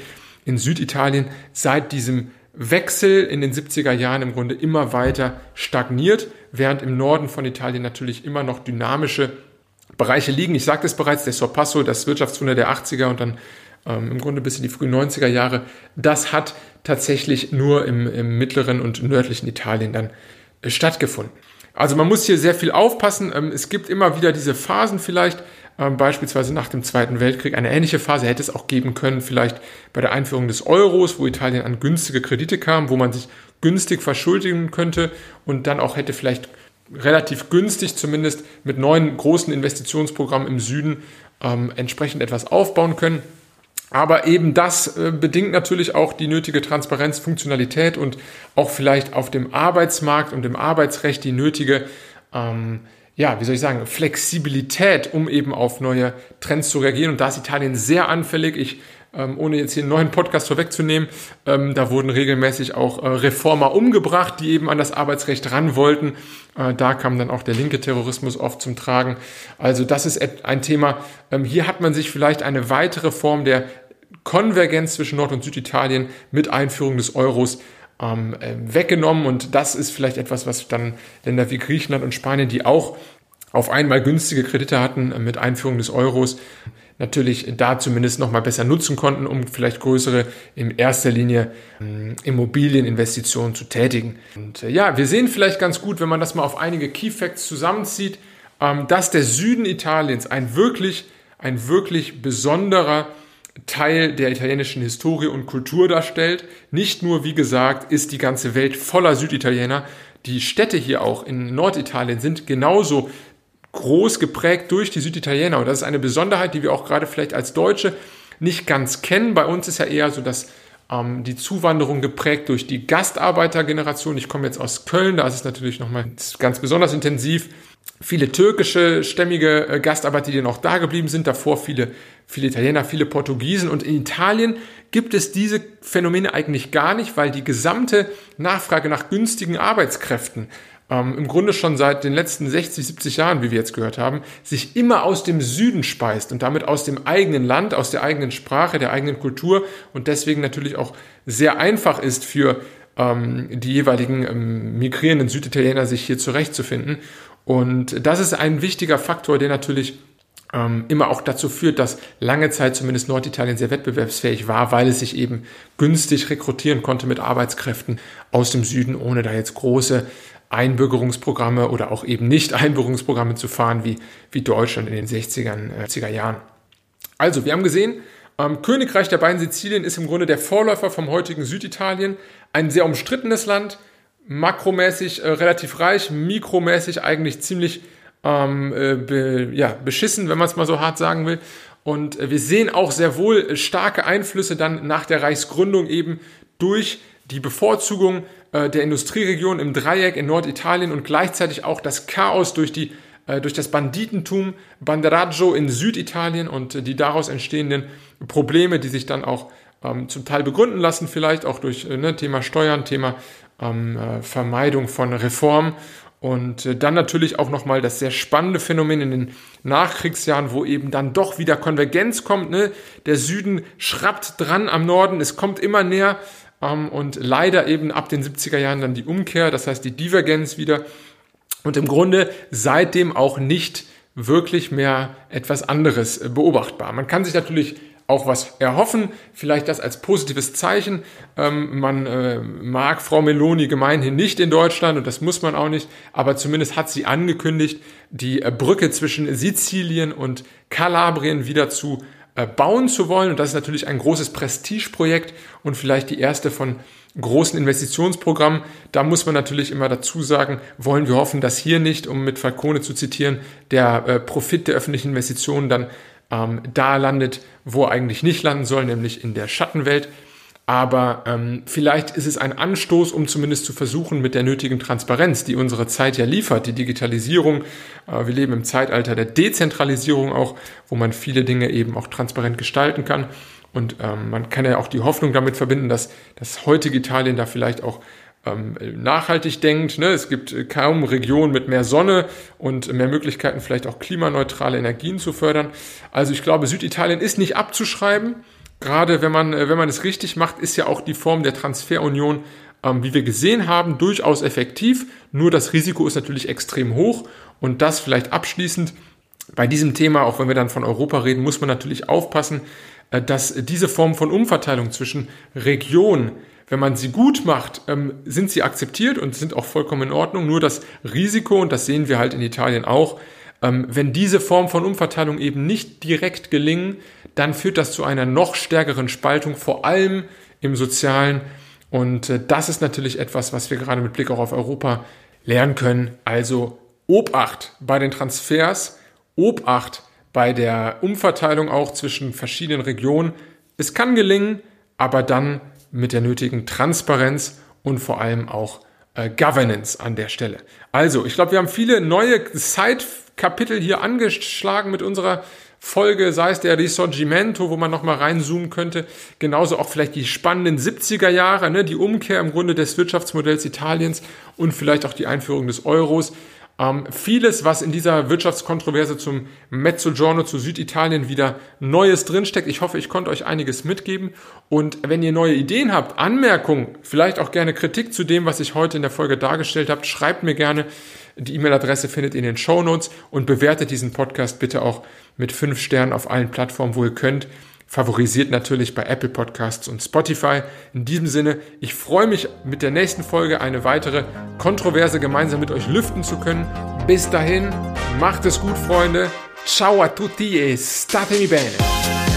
in Süditalien seit diesem Wechsel in den 70er Jahren im Grunde immer weiter stagniert, während im Norden von Italien natürlich immer noch dynamische Bereiche liegen. Ich sagte es bereits, der Sorpasso, das Wirtschaftswunder der 80er und dann ähm, im Grunde bis in die frühen 90er Jahre, das hat tatsächlich nur im, im mittleren und nördlichen Italien dann äh, stattgefunden. Also man muss hier sehr viel aufpassen. Ähm, es gibt immer wieder diese Phasen vielleicht, ähm, beispielsweise nach dem Zweiten Weltkrieg. Eine ähnliche Phase hätte es auch geben können, vielleicht bei der Einführung des Euros, wo Italien an günstige Kredite kam, wo man sich günstig verschuldigen könnte und dann auch hätte vielleicht relativ günstig, zumindest mit neuen großen Investitionsprogrammen im Süden ähm, entsprechend etwas aufbauen können. Aber eben das äh, bedingt natürlich auch die nötige Transparenz, Funktionalität und auch vielleicht auf dem Arbeitsmarkt und im Arbeitsrecht die nötige, ähm, ja, wie soll ich sagen, Flexibilität, um eben auf neue Trends zu reagieren. Und da ist Italien sehr anfällig. Ich ähm, ohne jetzt hier einen neuen Podcast vorwegzunehmen, ähm, da wurden regelmäßig auch äh, Reformer umgebracht, die eben an das Arbeitsrecht ran wollten. Äh, da kam dann auch der linke Terrorismus oft zum Tragen. Also das ist ein Thema. Ähm, hier hat man sich vielleicht eine weitere Form der Konvergenz zwischen Nord- und Süditalien mit Einführung des Euros ähm, äh, weggenommen. Und das ist vielleicht etwas, was dann Länder wie Griechenland und Spanien, die auch auf einmal günstige Kredite hatten äh, mit Einführung des Euros, natürlich da zumindest noch mal besser nutzen konnten, um vielleicht größere, in erster Linie ähm, Immobilieninvestitionen zu tätigen. Und äh, ja, wir sehen vielleicht ganz gut, wenn man das mal auf einige Key Facts zusammenzieht, ähm, dass der Süden Italiens ein wirklich, ein wirklich besonderer Teil der italienischen Historie und Kultur darstellt. Nicht nur, wie gesagt, ist die ganze Welt voller Süditaliener, die Städte hier auch in Norditalien sind genauso groß geprägt durch die Süditaliener. Und das ist eine Besonderheit, die wir auch gerade vielleicht als Deutsche nicht ganz kennen. Bei uns ist ja eher so, dass ähm, die Zuwanderung geprägt durch die Gastarbeitergeneration. Ich komme jetzt aus Köln, da ist es natürlich nochmal ganz besonders intensiv. Viele türkische, stämmige äh, Gastarbeiter, die noch da geblieben sind, davor viele, viele Italiener, viele Portugiesen. Und in Italien gibt es diese Phänomene eigentlich gar nicht, weil die gesamte Nachfrage nach günstigen Arbeitskräften ähm, im Grunde schon seit den letzten 60, 70 Jahren, wie wir jetzt gehört haben, sich immer aus dem Süden speist und damit aus dem eigenen Land, aus der eigenen Sprache, der eigenen Kultur und deswegen natürlich auch sehr einfach ist für ähm, die jeweiligen ähm, migrierenden Süditaliener, sich hier zurechtzufinden. Und das ist ein wichtiger Faktor, der natürlich ähm, immer auch dazu führt, dass lange Zeit zumindest Norditalien sehr wettbewerbsfähig war, weil es sich eben günstig rekrutieren konnte mit Arbeitskräften aus dem Süden, ohne da jetzt große Einbürgerungsprogramme oder auch eben nicht Einbürgerungsprogramme zu fahren wie, wie Deutschland in den 60ern, äh, 60er Jahren. Also, wir haben gesehen, ähm, Königreich der beiden Sizilien ist im Grunde der Vorläufer vom heutigen Süditalien, ein sehr umstrittenes Land, makromäßig äh, relativ reich, mikromäßig eigentlich ziemlich ähm, äh, be, ja, beschissen, wenn man es mal so hart sagen will. Und äh, wir sehen auch sehr wohl starke Einflüsse dann nach der Reichsgründung eben durch die Bevorzugung äh, der Industrieregion im Dreieck in Norditalien und gleichzeitig auch das Chaos durch die äh, durch das Banditentum Banderaggio in Süditalien und die daraus entstehenden Probleme, die sich dann auch ähm, zum Teil begründen lassen, vielleicht auch durch äh, ne, Thema Steuern, Thema ähm, äh, Vermeidung von Reform und dann natürlich auch nochmal das sehr spannende Phänomen in den Nachkriegsjahren, wo eben dann doch wieder Konvergenz kommt. Ne? Der Süden schrappt dran am Norden, es kommt immer näher und leider eben ab den 70er Jahren dann die Umkehr, das heißt die Divergenz wieder. Und im Grunde seitdem auch nicht wirklich mehr etwas anderes äh, beobachtbar. Man kann sich natürlich auch was erhoffen, vielleicht das als positives Zeichen. Ähm, man äh, mag Frau Meloni gemeinhin nicht in Deutschland und das muss man auch nicht, aber zumindest hat sie angekündigt, die äh, Brücke zwischen Sizilien und Kalabrien wieder zu bauen zu wollen. Und das ist natürlich ein großes Prestigeprojekt und vielleicht die erste von großen Investitionsprogrammen. Da muss man natürlich immer dazu sagen, wollen wir hoffen, dass hier nicht, um mit Falcone zu zitieren, der äh, Profit der öffentlichen Investitionen dann ähm, da landet, wo er eigentlich nicht landen soll, nämlich in der Schattenwelt. Aber ähm, vielleicht ist es ein Anstoß, um zumindest zu versuchen, mit der nötigen Transparenz, die unsere Zeit ja liefert, die Digitalisierung. Äh, wir leben im Zeitalter der Dezentralisierung auch, wo man viele Dinge eben auch transparent gestalten kann. Und ähm, man kann ja auch die Hoffnung damit verbinden, dass das heutige Italien da vielleicht auch ähm, nachhaltig denkt. Ne? Es gibt kaum Regionen mit mehr Sonne und mehr Möglichkeiten, vielleicht auch klimaneutrale Energien zu fördern. Also ich glaube, Süditalien ist nicht abzuschreiben. Gerade wenn man, äh, wenn man es richtig macht, ist ja auch die Form der Transferunion, ähm, wie wir gesehen haben, durchaus effektiv. Nur das Risiko ist natürlich extrem hoch. Und das vielleicht abschließend bei diesem Thema, auch wenn wir dann von Europa reden, muss man natürlich aufpassen, äh, dass diese Form von Umverteilung zwischen Region, wenn man sie gut macht, ähm, sind sie akzeptiert und sind auch vollkommen in Ordnung. Nur das Risiko, und das sehen wir halt in Italien auch, ähm, wenn diese Form von Umverteilung eben nicht direkt gelingen, dann führt das zu einer noch stärkeren Spaltung, vor allem im Sozialen. Und äh, das ist natürlich etwas, was wir gerade mit Blick auch auf Europa lernen können. Also Obacht bei den Transfers, Obacht bei der Umverteilung auch zwischen verschiedenen Regionen. Es kann gelingen, aber dann mit der nötigen Transparenz und vor allem auch äh, Governance an der Stelle. Also, ich glaube, wir haben viele neue Side-Kapitel hier angeschlagen mit unserer Folge, sei es der Risorgimento, wo man nochmal reinzoomen könnte, genauso auch vielleicht die spannenden 70er Jahre, ne, die Umkehr im Grunde des Wirtschaftsmodells Italiens und vielleicht auch die Einführung des Euros. Ähm, vieles, was in dieser Wirtschaftskontroverse zum Mezzogiorno zu Süditalien wieder Neues drinsteckt. Ich hoffe, ich konnte euch einiges mitgeben. Und wenn ihr neue Ideen habt, Anmerkungen, vielleicht auch gerne Kritik zu dem, was ich heute in der Folge dargestellt habe, schreibt mir gerne. Die E-Mail-Adresse findet ihr in den Show Notes und bewertet diesen Podcast bitte auch mit fünf Sternen auf allen Plattformen, wo ihr könnt favorisiert natürlich bei Apple Podcasts und Spotify. In diesem Sinne, ich freue mich mit der nächsten Folge eine weitere Kontroverse gemeinsam mit euch lüften zu können. Bis dahin, macht es gut, Freunde. Ciao a tutti e statemi bene.